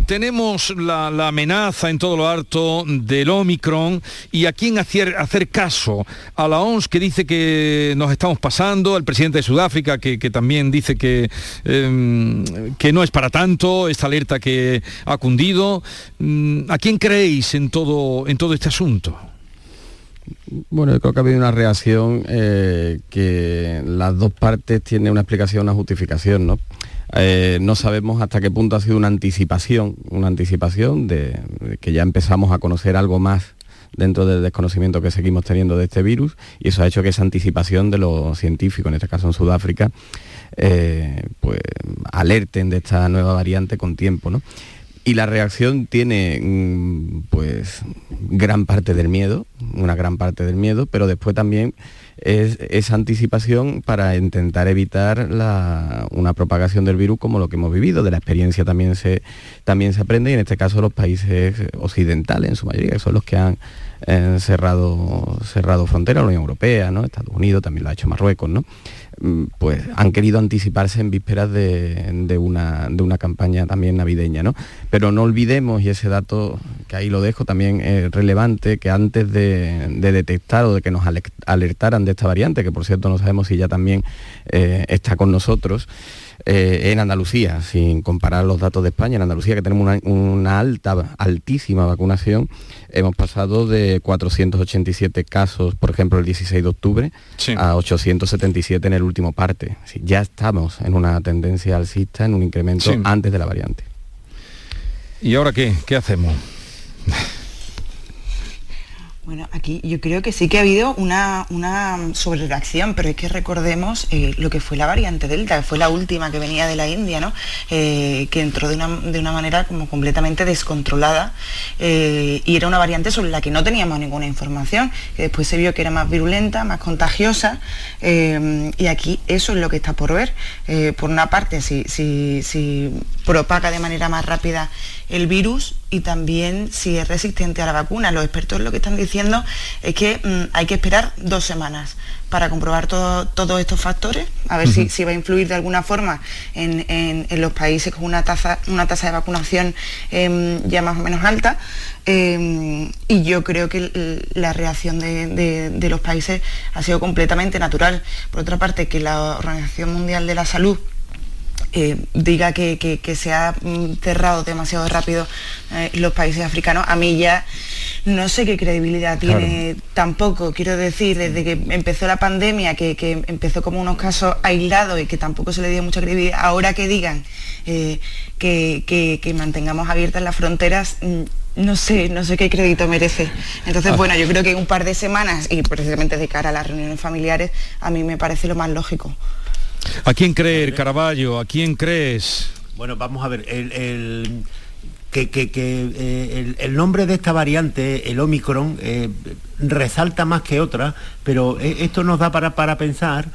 tenemos la, la amenaza en todo lo alto del Omicron y a quién hacer, hacer caso, a la OMS que dice que nos estamos pasando, al presidente de Sudáfrica que, que también dice que, eh, que no es para tanto, esta alerta que ha cundido. Mm, ¿A quién creéis en todo, en todo este asunto? Bueno, yo creo que ha habido una reacción eh, que las dos partes tienen una explicación, una justificación, ¿no? Eh, no sabemos hasta qué punto ha sido una anticipación, una anticipación de, que ya empezamos a conocer algo más dentro del desconocimiento que seguimos teniendo de este virus y eso ha hecho que esa anticipación de los científicos, en este caso en Sudáfrica, eh, pues alerten de esta nueva variante con tiempo, ¿no? Y la reacción tiene mm, pues gran parte del miedo, una gran parte del miedo, pero después también es esa anticipación para intentar evitar la- una propagación del virus como lo que hemos vivido. De la experiencia también se, también se aprende y en este caso los países occidentales en su mayoría, que son los que han eh, cerrado, cerrado fronteras, la Unión Europea. Estados Unidos, también lo ha hecho Marruecos, ¿no? Mm, pues han querido anticiparse en vísperas de, una, de una campaña también navideña, ¿no? Pero no olvidemos, y ese dato que ahí lo dejo también es relevante, que antes de, de detectar o de que nos ale- alertaran de esta variante, que por cierto no sabemos si ya también eh, está con nosotros, eh, en Andalucía, sin comparar los datos de España, en Andalucía que tenemos una, una alta, altísima vacunación, hemos pasado de 487 casos, por ejemplo, el 16 de octubre, a 877 en el último parte. Sí, ya estamos en una tendencia alcista, en un incremento Sí. antes de la variante. ¿Y ahora qué? ¿Qué hacemos? Bueno, aquí yo creo que sí que ha habido una, una sobrereacción, pero es que recordemos eh, lo que fue la variante Delta, que fue la última que venía de la India, ¿no? Eh, que entró de una, de una manera como completamente descontrolada eh, y era una variante sobre la que no teníamos ninguna información, que después se vio que era más virulenta, más contagiosa, y aquí eso es lo que está por ver. Por una parte, si, si, si propaga de manera más rápida el virus y también si es resistente a la vacuna. Los expertos lo que están diciendo es que mm, hay que esperar dos semanas para comprobar todo- todos estos factores, a ver si, va a influir de alguna forma en, en- en los países con una tasa, una tasa de vacunación em, ya más o menos alta. Em, y yo creo que la reacción de, de- de los países ha sido completamente natural. Por otra parte, que la Organización Mundial de la Salud eh, diga que, se ha mm, cerrado demasiado rápido eh, los países africanos, a mí ya no sé qué credibilidad tiene tampoco. Quiero decir, desde que empezó la pandemia, que, empezó como unos casos aislados y que tampoco se le dio mucha credibilidad, ahora que digan que, que, mantengamos abiertas las fronteras, mm, no sé, no sé qué crédito merece. Entonces, ah. bueno, yo creo que un par de semanas y precisamente de cara a las reuniones familiares, a mí me parece lo más lógico. ¿A quién creer, Caraballo? ¿A quién crees? Bueno, vamos a ver, el, que, eh, el, nombre de esta variante, el Omicron, eh, resalta más que otra, pero eh, esto nos da para, para pensar,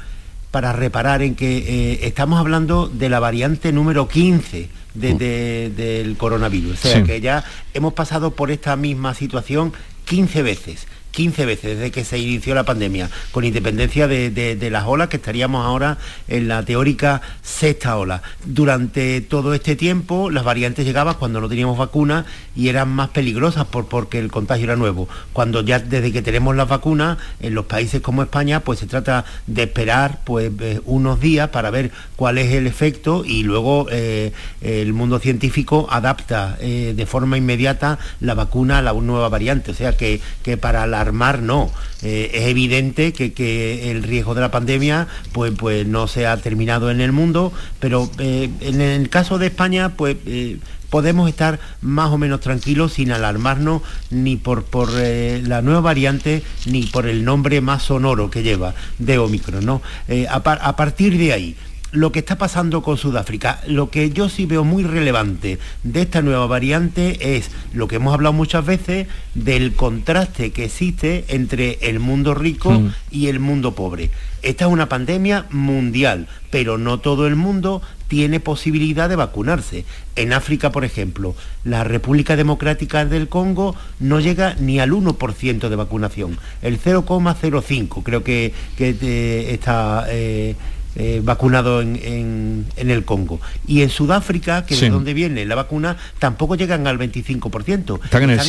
para reparar en que estamos hablando de la variante número 15 del coronavirus. O sea que ya hemos pasado por esta misma situación 15 veces. 15 veces desde que se inició la pandemia, con independencia de, las olas que estaríamos ahora en la teórica sexta ola. Durante todo este tiempo las variantes llegaban cuando no teníamos vacunas y eran más peligrosas por, porque el contagio era nuevo. Cuando ya desde que tenemos las vacunas en los países como España, pues se trata de esperar pues eh, unos días para ver cuál es el efecto y luego eh, el mundo científico adapta eh, de forma inmediata la vacuna a la nueva variante. O sea que, que para la mar no. Eh, es evidente que, el riesgo de la pandemia pues, pues no se ha terminado en el mundo, pero eh, en el caso de España pues eh, podemos estar más o menos tranquilos sin alarmarnos ni por, por la nueva variante ni por el nombre más sonoro que lleva de Omicron. ¿no? a partir de ahí, lo que está pasando con Sudáfrica. Lo que yo sí veo muy relevante de esta nueva variante es lo que hemos hablado muchas veces del contraste que existe entre el mundo rico mm. y el mundo pobre. Esta es una pandemia mundial, pero no todo el mundo tiene posibilidad de vacunarse. En África, por ejemplo, la República Democrática del Congo no llega ni al 1% de vacunación, el 0,05 creo que, eh, está... Eh, eh, vacunado en, el Congo. Y en Sudáfrica, que es de donde viene la vacuna, tampoco llegan al 25%. Están en el,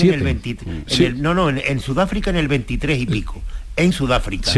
el no, no, en, Sudáfrica en el 23 y pico. En Sudáfrica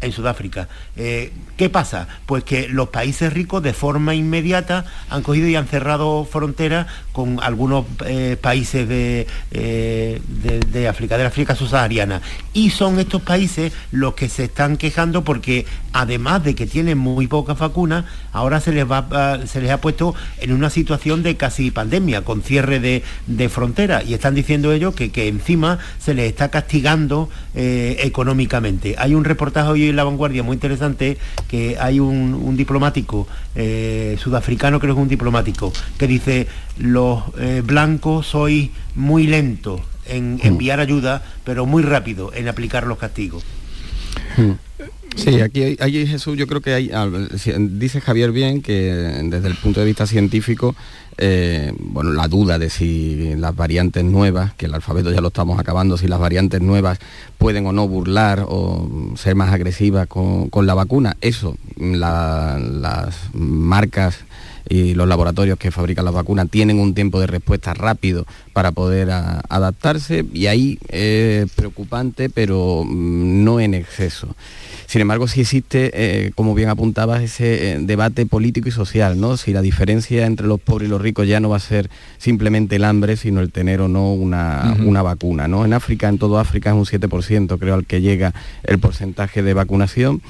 en Sudáfrica. Eh, ¿Qué pasa? Pues que los países ricos de forma inmediata han cogido y han cerrado fronteras con algunos eh, países eh, de, de, África, de la África subsahariana. Y son estos países los que se están quejando porque además de que tienen muy pocas vacunas, ahora se les, va, se les ha puesto en una situación de casi pandemia, con cierre de, de fronteras. Y están diciendo ellos que, que encima se les está castigando económicamente. Hay un reportaje hoy en La Vanguardia muy interesante que hay un, diplomático eh, sudafricano, creo que es un diplomático, que dice, los eh, blancos sois muy lentos en mm. enviar ayuda, pero muy rápido en aplicar los castigos. Mm. Sí, aquí hay, Jesús, yo creo que hay, dice Javier bien que desde el punto de vista científico, eh, bueno, la duda de si las variantes nuevas, que el alfabeto ya lo estamos acabando, si las variantes nuevas pueden o no burlar o ser más agresivas con, la vacuna, eso, las marcas y los laboratorios que fabrican las vacunas tienen un tiempo de respuesta rápido para poder adaptarse y ahí es preocupante, pero mm, no en exceso. Sin embargo, sí existe, eh, como bien apuntabas, ese eh, debate político y social, ¿no? Si la diferencia entre los pobres y los ricos ya no va a ser simplemente el hambre, sino el tener o no una, una vacuna, ¿no? En África, en todo África es un 7%, creo, al que llega el porcentaje de vacunación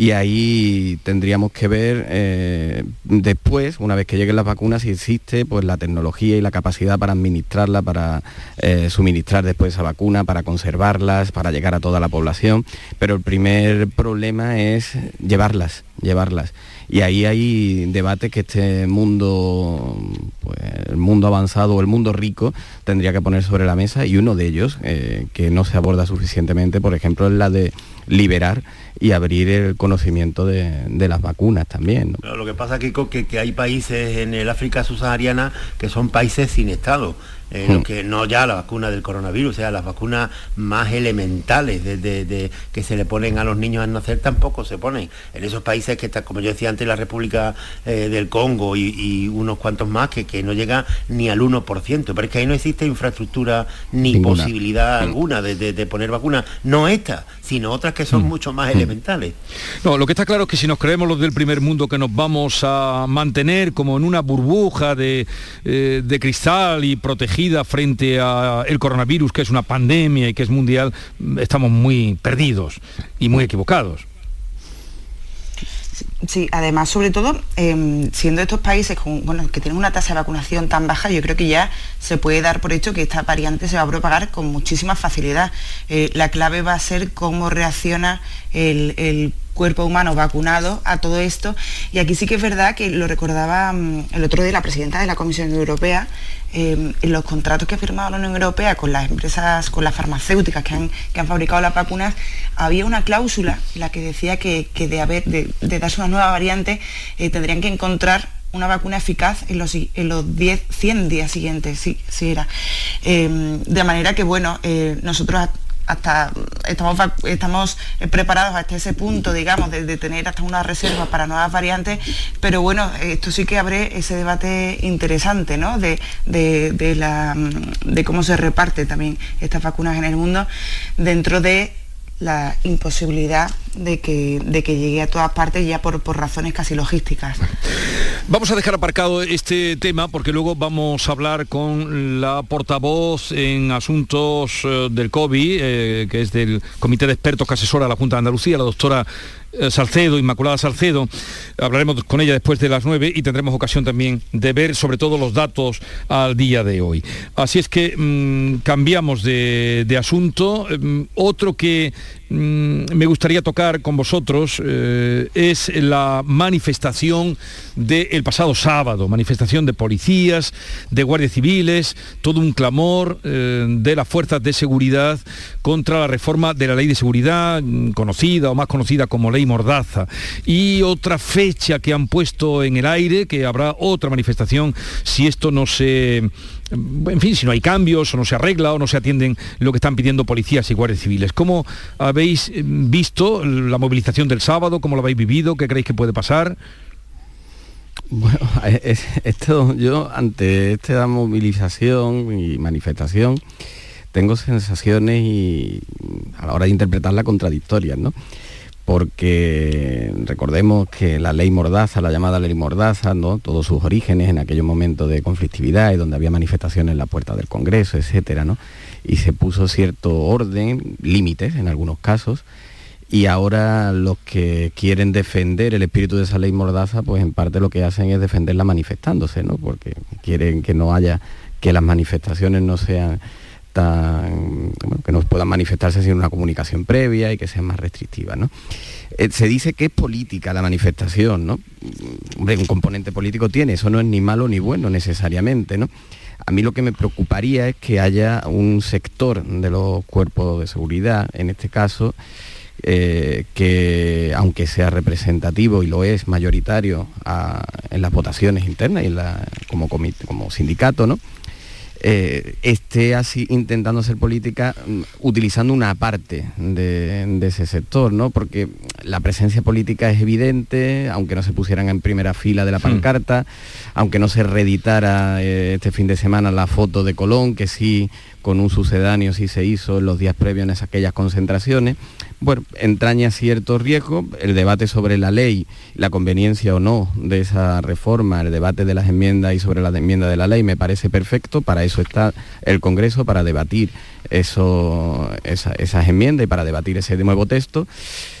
y ahí tendríamos que ver eh, después, una vez que lleguen las vacunas, si existe pues la tecnología y la capacidad para administrarla, para eh, suministrar después esa vacuna, para conservarlas, para llegar a toda la población. Pero el primer problema es llevarlas, llevarlas. Y ahí hay debate que este mundo, pues, el mundo avanzado o el mundo rico tendría que poner sobre la mesa y uno de ellos, eh, que no se aborda suficientemente, por ejemplo, es la de liberar y abrir el conocimiento de, las vacunas también. lo que pasa, Kiko, que, que hay países en el África subsahariana que son países sin Estado eh, lo que no ya la vacuna del coronavirus, o sea, las vacunas más elementales de, que se le ponen a los niños al nacer tampoco se ponen. En esos países que está, como yo decía antes, la República eh, del Congo y, unos cuantos más que, que no llega ni al 1%, pero es que ahí no existe infraestructura ni posibilidad alguna de, poner vacunas, no esta, sino otras que son mm. mucho más mm. elementales. No, lo que está claro es que si nos creemos los del primer mundo que nos vamos a mantener como en una burbuja de, eh, de cristal y protegida frente al coronavirus, que es una pandemia y que es mundial, estamos muy perdidos y muy equivocados. Sí, además, sobre todo, em, siendo estos países bueno, que tienen una tasa de vacunación tan baja, yo creo que ya se puede dar por hecho que esta variante se va a propagar con muchísima facilidad. Eh, la clave va a ser cómo reacciona el, cuerpo humano vacunado a todo esto. Y aquí sí que es verdad que lo recordaba mm, el otro día la presidenta de la Comisión Europea, en los contratos que ha firmado la Unión Europea con las empresas, con las farmacéuticas que han, que han fabricado las vacunas, había una cláusula en la que decía que, de, haber, de, darse una nueva variante eh, tendrían que encontrar una vacuna eficaz en los, en los 10, 100 días siguientes, sí, sí era. Em, de manera que, bueno, eh, nosotros estamos, estamos preparados hasta ese punto, digamos, de, tener hasta una reserva para nuevas variantes, pero bueno, esto sí que abre ese debate interesante, ¿no? De, la, de cómo se reparte también estas vacunas en el mundo dentro de la imposibilidad de que, de que llegue a todas partes ya por, por razones casi logísticas. Vamos a dejar aparcado este tema porque luego vamos a hablar con la portavoz en asuntos eh, del COVID, eh, que es del Comité de Expertos que asesora a la Junta de Andalucía, la doctora Salcedo, Inmaculada Salcedo. Hablaremos con ella después de las 9 y tendremos ocasión también de ver sobre todo los datos al día de hoy. Así es que mm, cambiamos de, asunto. Mm, otro que me gustaría tocar con vosotros eh, es la manifestación del pasado sábado, manifestación de policías, de guardias civiles, todo un clamor eh, de las fuerzas de seguridad contra la reforma de la ley de seguridad, conocida o más conocida como ley Mordaza. Y otra fecha que han puesto en el aire, que habrá otra manifestación si esto no se en fin, si no hay cambios o no se arregla o no se atienden lo que están pidiendo policías y guardias civiles. ¿Cómo habéis eh, visto la movilización del sábado? ¿Cómo lo habéis vivido? ¿Qué creéis que puede pasar? Bueno, esto, yo ante esta movilización y manifestación tengo sensaciones y a la hora de interpretarla contradictorias, ¿no? Porque recordemos que la ley Mordaza, la llamada ley Mordaza, ¿no? todos sus orígenes en aquellos momentos de conflictividad y donde había manifestaciones en la puerta del Congreso, etcétera, ¿no? y se puso cierto orden, límites en algunos casos, y ahora los que quieren defender el espíritu de esa ley Mordaza, pues en parte lo que hacen es defenderla manifestándose, ¿no? porque quieren que no haya, que las manifestaciones no sean que no puedan manifestarse sin una comunicación previa y que sea más restrictiva. ¿no? Eh, se dice que es política la manifestación, ¿no? Un componente político tiene, eso no es ni malo ni bueno necesariamente, ¿no? A mí lo que me preocuparía es que haya un sector de los cuerpos de seguridad, en este caso, eh, que aunque sea representativo y lo es mayoritario en las votaciones internas y como, como sindicato, ¿no? Eh, esté así intentando hacer política mm, utilizando una parte de, ese sector, ¿no? Porque la presencia política es evidente, aunque no se pusieran en primera fila de la hmm. pancarta, aunque no se reeditara eh, este fin de semana la foto de Colón, que sí con un sucedáneo sí se hizo en los días previos en aquellas concentraciones, bueno, entraña cierto riesgo. El debate sobre la ley, la conveniencia o no de esa reforma, el debate de las enmiendas y sobre la enmienda de la ley me parece perfecto. Para eso está el Congreso, para debatir eso, esas enmiendas y para debatir ese nuevo texto.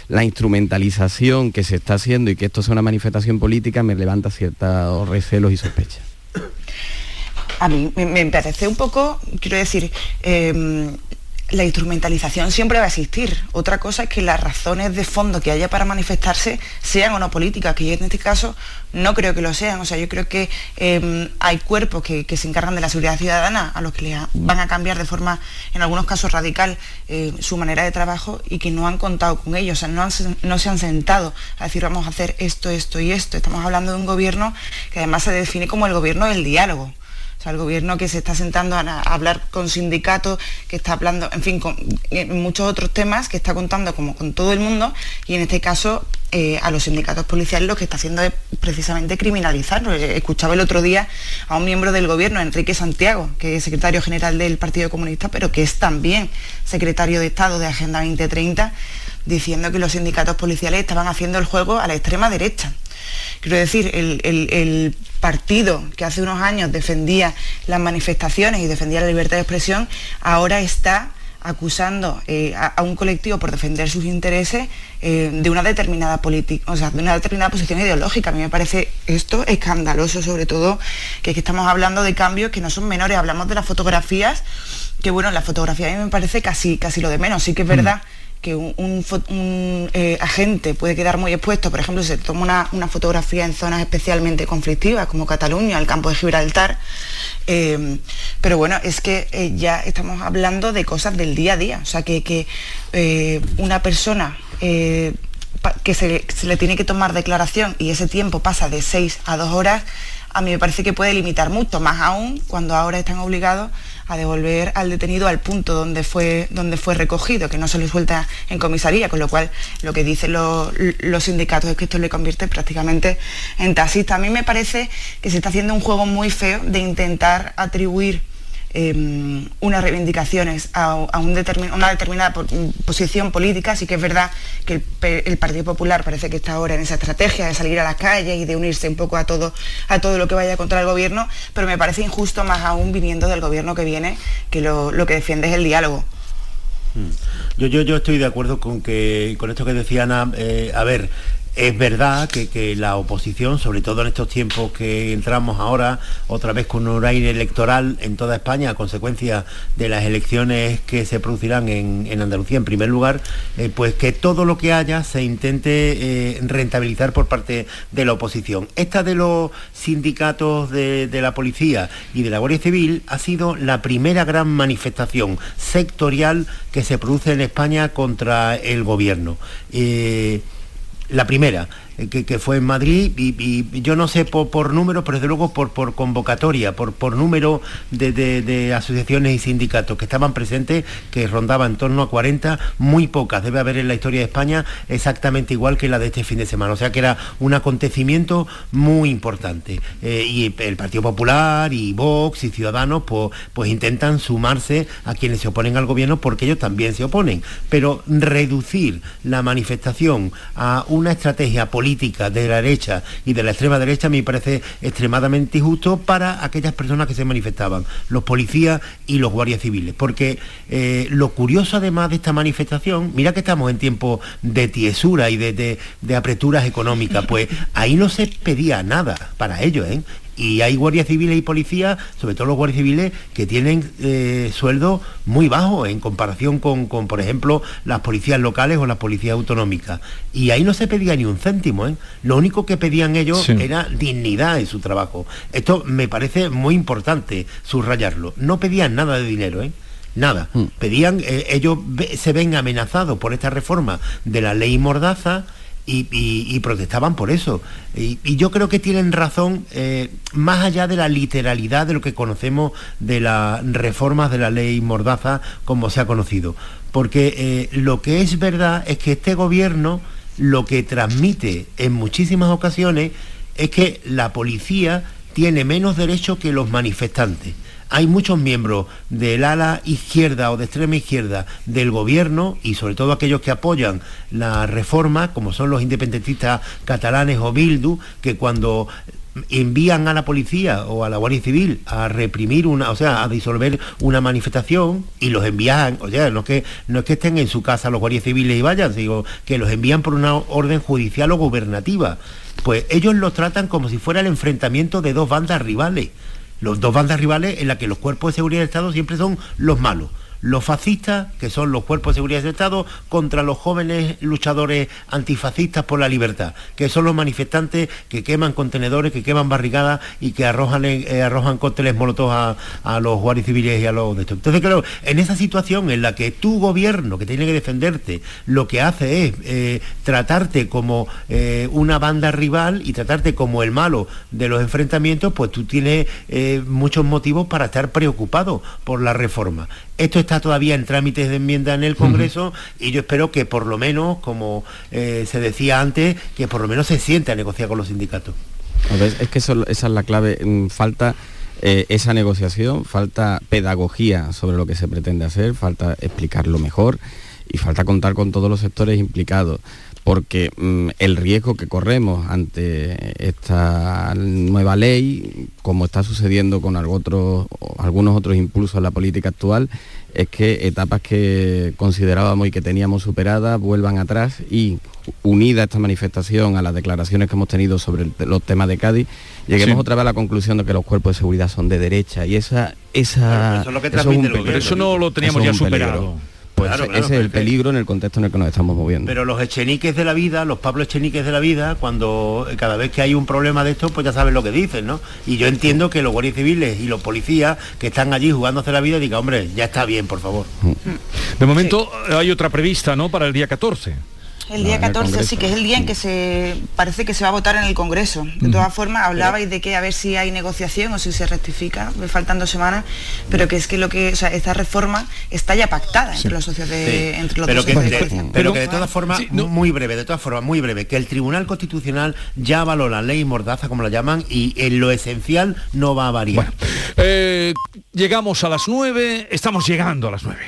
La instrumentalización que se está haciendo y que esto sea una manifestación política me levanta ciertos recelos y sospechas. A mí me parece un poco, quiero decir, em, la instrumentalización siempre va a existir. Otra cosa es que las razones de fondo que haya para manifestarse sean o no políticas, que yo en este caso no creo que lo sean. O sea, yo creo que em, hay cuerpos que, se encargan de la seguridad ciudadana a los que le van a cambiar de forma, en algunos casos radical, eh, su manera de trabajo y que no han contado con ellos. O sea, no, no se han sentado a decir vamos a hacer esto, esto y esto. Estamos hablando de un gobierno que además se define como el gobierno del diálogo O sea, el gobierno que se está sentando a, hablar con sindicatos, que está hablando, en fin, con muchos otros temas, que está contando como con todo el mundo y en este caso eh, a los sindicatos policiales lo que está haciendo es precisamente criminalizarlo. Eh, escuchaba el otro día a un miembro del gobierno, Enrique Santiago, que es secretario general del Partido Comunista, pero que es también secretario de Estado de Agenda 2030, diciendo que los sindicatos policiales estaban haciendo el juego a la extrema derecha. Quiero decir, el, partido que hace unos años defendía las manifestaciones y defendía la libertad de expresión, ahora está acusando eh, a, un colectivo por defender sus intereses eh, de una determinada política, o sea, de una determinada posición ideológica. A mí me parece esto escandaloso, sobre todo que, que estamos hablando de cambios que no son menores. Hablamos de las fotografías, que bueno, la fotografía a mí me parece casi, casi lo de menos. Sí que es mm. Que un, eh, agente puede quedar muy expuesto, por ejemplo, si se toma una, fotografía en zonas especialmente conflictivas como Cataluña, el campo de Gibraltar, eh, pero bueno, es que eh, ya estamos hablando de cosas del día a día, o sea, que, que una persona que se, le tiene que tomar declaración y ese tiempo pasa de seis a dos horas, a mí me parece que puede limitar mucho, más aún cuando ahora están obligados a devolver al detenido al punto donde fue, donde fue recogido, que no se le suelta en comisaría, con lo cual lo que dicen los, sindicatos es que esto le convierte prácticamente en taxista. A mí me parece que se está haciendo un juego muy feo de intentar atribuir Em, unas reivindicaciones a, una determinada posición política. Sí que es verdad que el, Partido Popular parece que está ahora en esa estrategia de salir a las calles y de unirse un poco a todo, a todo lo que vaya contra el gobierno, pero me parece injusto más aún viniendo del gobierno que viene, que lo, que defiende es el diálogo. Hmm. Yo, yo, yo estoy de acuerdo con que con esto que decía Ana, eh, a ver, es verdad que, la oposición, sobre todo en estos tiempos que entramos ahora, otra vez con un aire electoral en toda España, a consecuencia de las elecciones que se producirán en, Andalucía, en primer lugar, eh, pues que todo lo que haya se intente eh, rentabilizar por parte de la oposición. Esta de los sindicatos de, la policía y de la Guardia Civil ha sido la primera gran manifestación sectorial que se produce en España contra el gobierno. Eh, la primera, eh, que, fue en Madrid y, yo no sé por, número, pero desde luego por, convocatoria, por, número de, asociaciones y sindicatos que estaban presentes, que rondaban en torno a 40, muy pocas, debe haber en la historia de España exactamente igual que la de este fin de semana, o sea que era un acontecimiento muy importante. Eh, y el Partido Popular y Vox y Ciudadanos pues, pues intentan sumarse a quienes se oponen al gobierno porque ellos también se oponen, pero reducir la manifestación a una estrategia política de la derecha y de la extrema derecha me parece extremadamente injusto para aquellas personas que se manifestaban, los policías y los guardias civiles. Porque eh, lo curioso además de esta manifestación, mira que estamos en tiempo de tiesura y de, de apreturas económicas, pues ahí no se pedía nada para ellos, ¿eh? Y hay guardias civiles y policías, sobre todo los guardias civiles, que tienen eh, sueldos muy bajos en comparación con, por ejemplo, las policías locales o las policías autonómicas. Y ahí no se pedía ni un céntimo, ¿eh? Lo único que pedían ellos era dignidad en su trabajo. Esto me parece muy importante subrayarlo. No pedían nada de dinero, ¿eh? Nada. Mm. Pedían, eh, ellos se ven amenazados por esta reforma de la ley Mordaza, y, protestaban por eso. Y, yo creo que tienen razón, eh, más allá de la literalidad de lo que conocemos de las reformas de la ley Mordaza, como se ha conocido. Porque eh, lo que es verdad es que este gobierno lo que transmite en muchísimas ocasiones es que la policía tiene menos derechos que los manifestantes hay muchos miembros del ala izquierda o de extrema izquierda del gobierno y sobre todo aquellos que apoyan la reforma, como son los independentistas catalanes o Bildu, que cuando envían a la policía o a la Guardia Civil a reprimir una, o sea, a disolver una manifestación y los envían, o sea, no es que, no que estén en su casa los guardias civiles y vayan, sino que los envían por una orden judicial o gubernativa. Pues ellos los tratan como si fuera el enfrentamiento de dos bandas rivales los dos bandas rivales en las que los cuerpos de seguridad del Estado siempre son los malos. Los fascistas, que son los cuerpos de seguridad del Estado, contra los jóvenes luchadores antifascistas por la libertad, que son los manifestantes que queman contenedores, que queman barricadas y que arrojan, eh, arrojan cócteles molotov a, a, los guardias civiles y a los de esto. Entonces, claro, en esa situación en la que tu gobierno, que tiene que defenderte, lo que hace es eh, tratarte como eh, una banda rival y tratarte como el malo de los enfrentamientos, pues tú tienes muchos motivos para estar preocupado por la reforma. Esto está todavía en trámites de enmienda en el Congreso y yo espero que por lo menos, como eh, se decía antes, que por lo menos se siente a negociar con los sindicatos. Es que eso, esa es la clave. Mm, falta eh, esa negociación, falta pedagogía sobre lo que se pretende hacer, falta explicarlo mejor y falta contar con todos los sectores implicados porque mm, el riesgo que corremos ante esta nueva ley, como está sucediendo con algunos otros impulsos en la política actual, es que etapas que considerábamos y que teníamos superadas vuelvan atrás y unida esta manifestación a las declaraciones que hemos tenido sobre los temas de Cádiz, lleguemos otra vez a la conclusión de que los cuerpos de seguridad son de derecha y esa esa eso, pero eso no lo teníamos ya superado. Pues ese es el peligro en el contexto en el que nos estamos moviendo. Pero los echeniques de la vida, los Pablo Echeniques de la vida, cuando eh, cada vez que hay un problema de esto, pues ya saben lo que dicen, ¿no? Y yo entiendo que los guardias civiles y los policías que están allí jugándose la vida digan, hombre, ya está bien, por favor. De momento hay otra prevista, ¿no? Para el día 14. El día 14 sí que es el día en que se parece que se va a votar en el Congreso. De todas formas, hablabais de que a ver si hay negociación o si se rectifica, me faltan dos semanas, pero que es que lo que, o sea, esta reforma está ya pactada entre los socios de, entre los pero que, de, pero que de todas formas, muy breve, de todas formas, muy breve, que el Tribunal Constitucional ya avaló la ley mordaza, como la llaman, y en lo esencial no va a variar. Eh, llegamos a las 9, estamos llegando a las 9.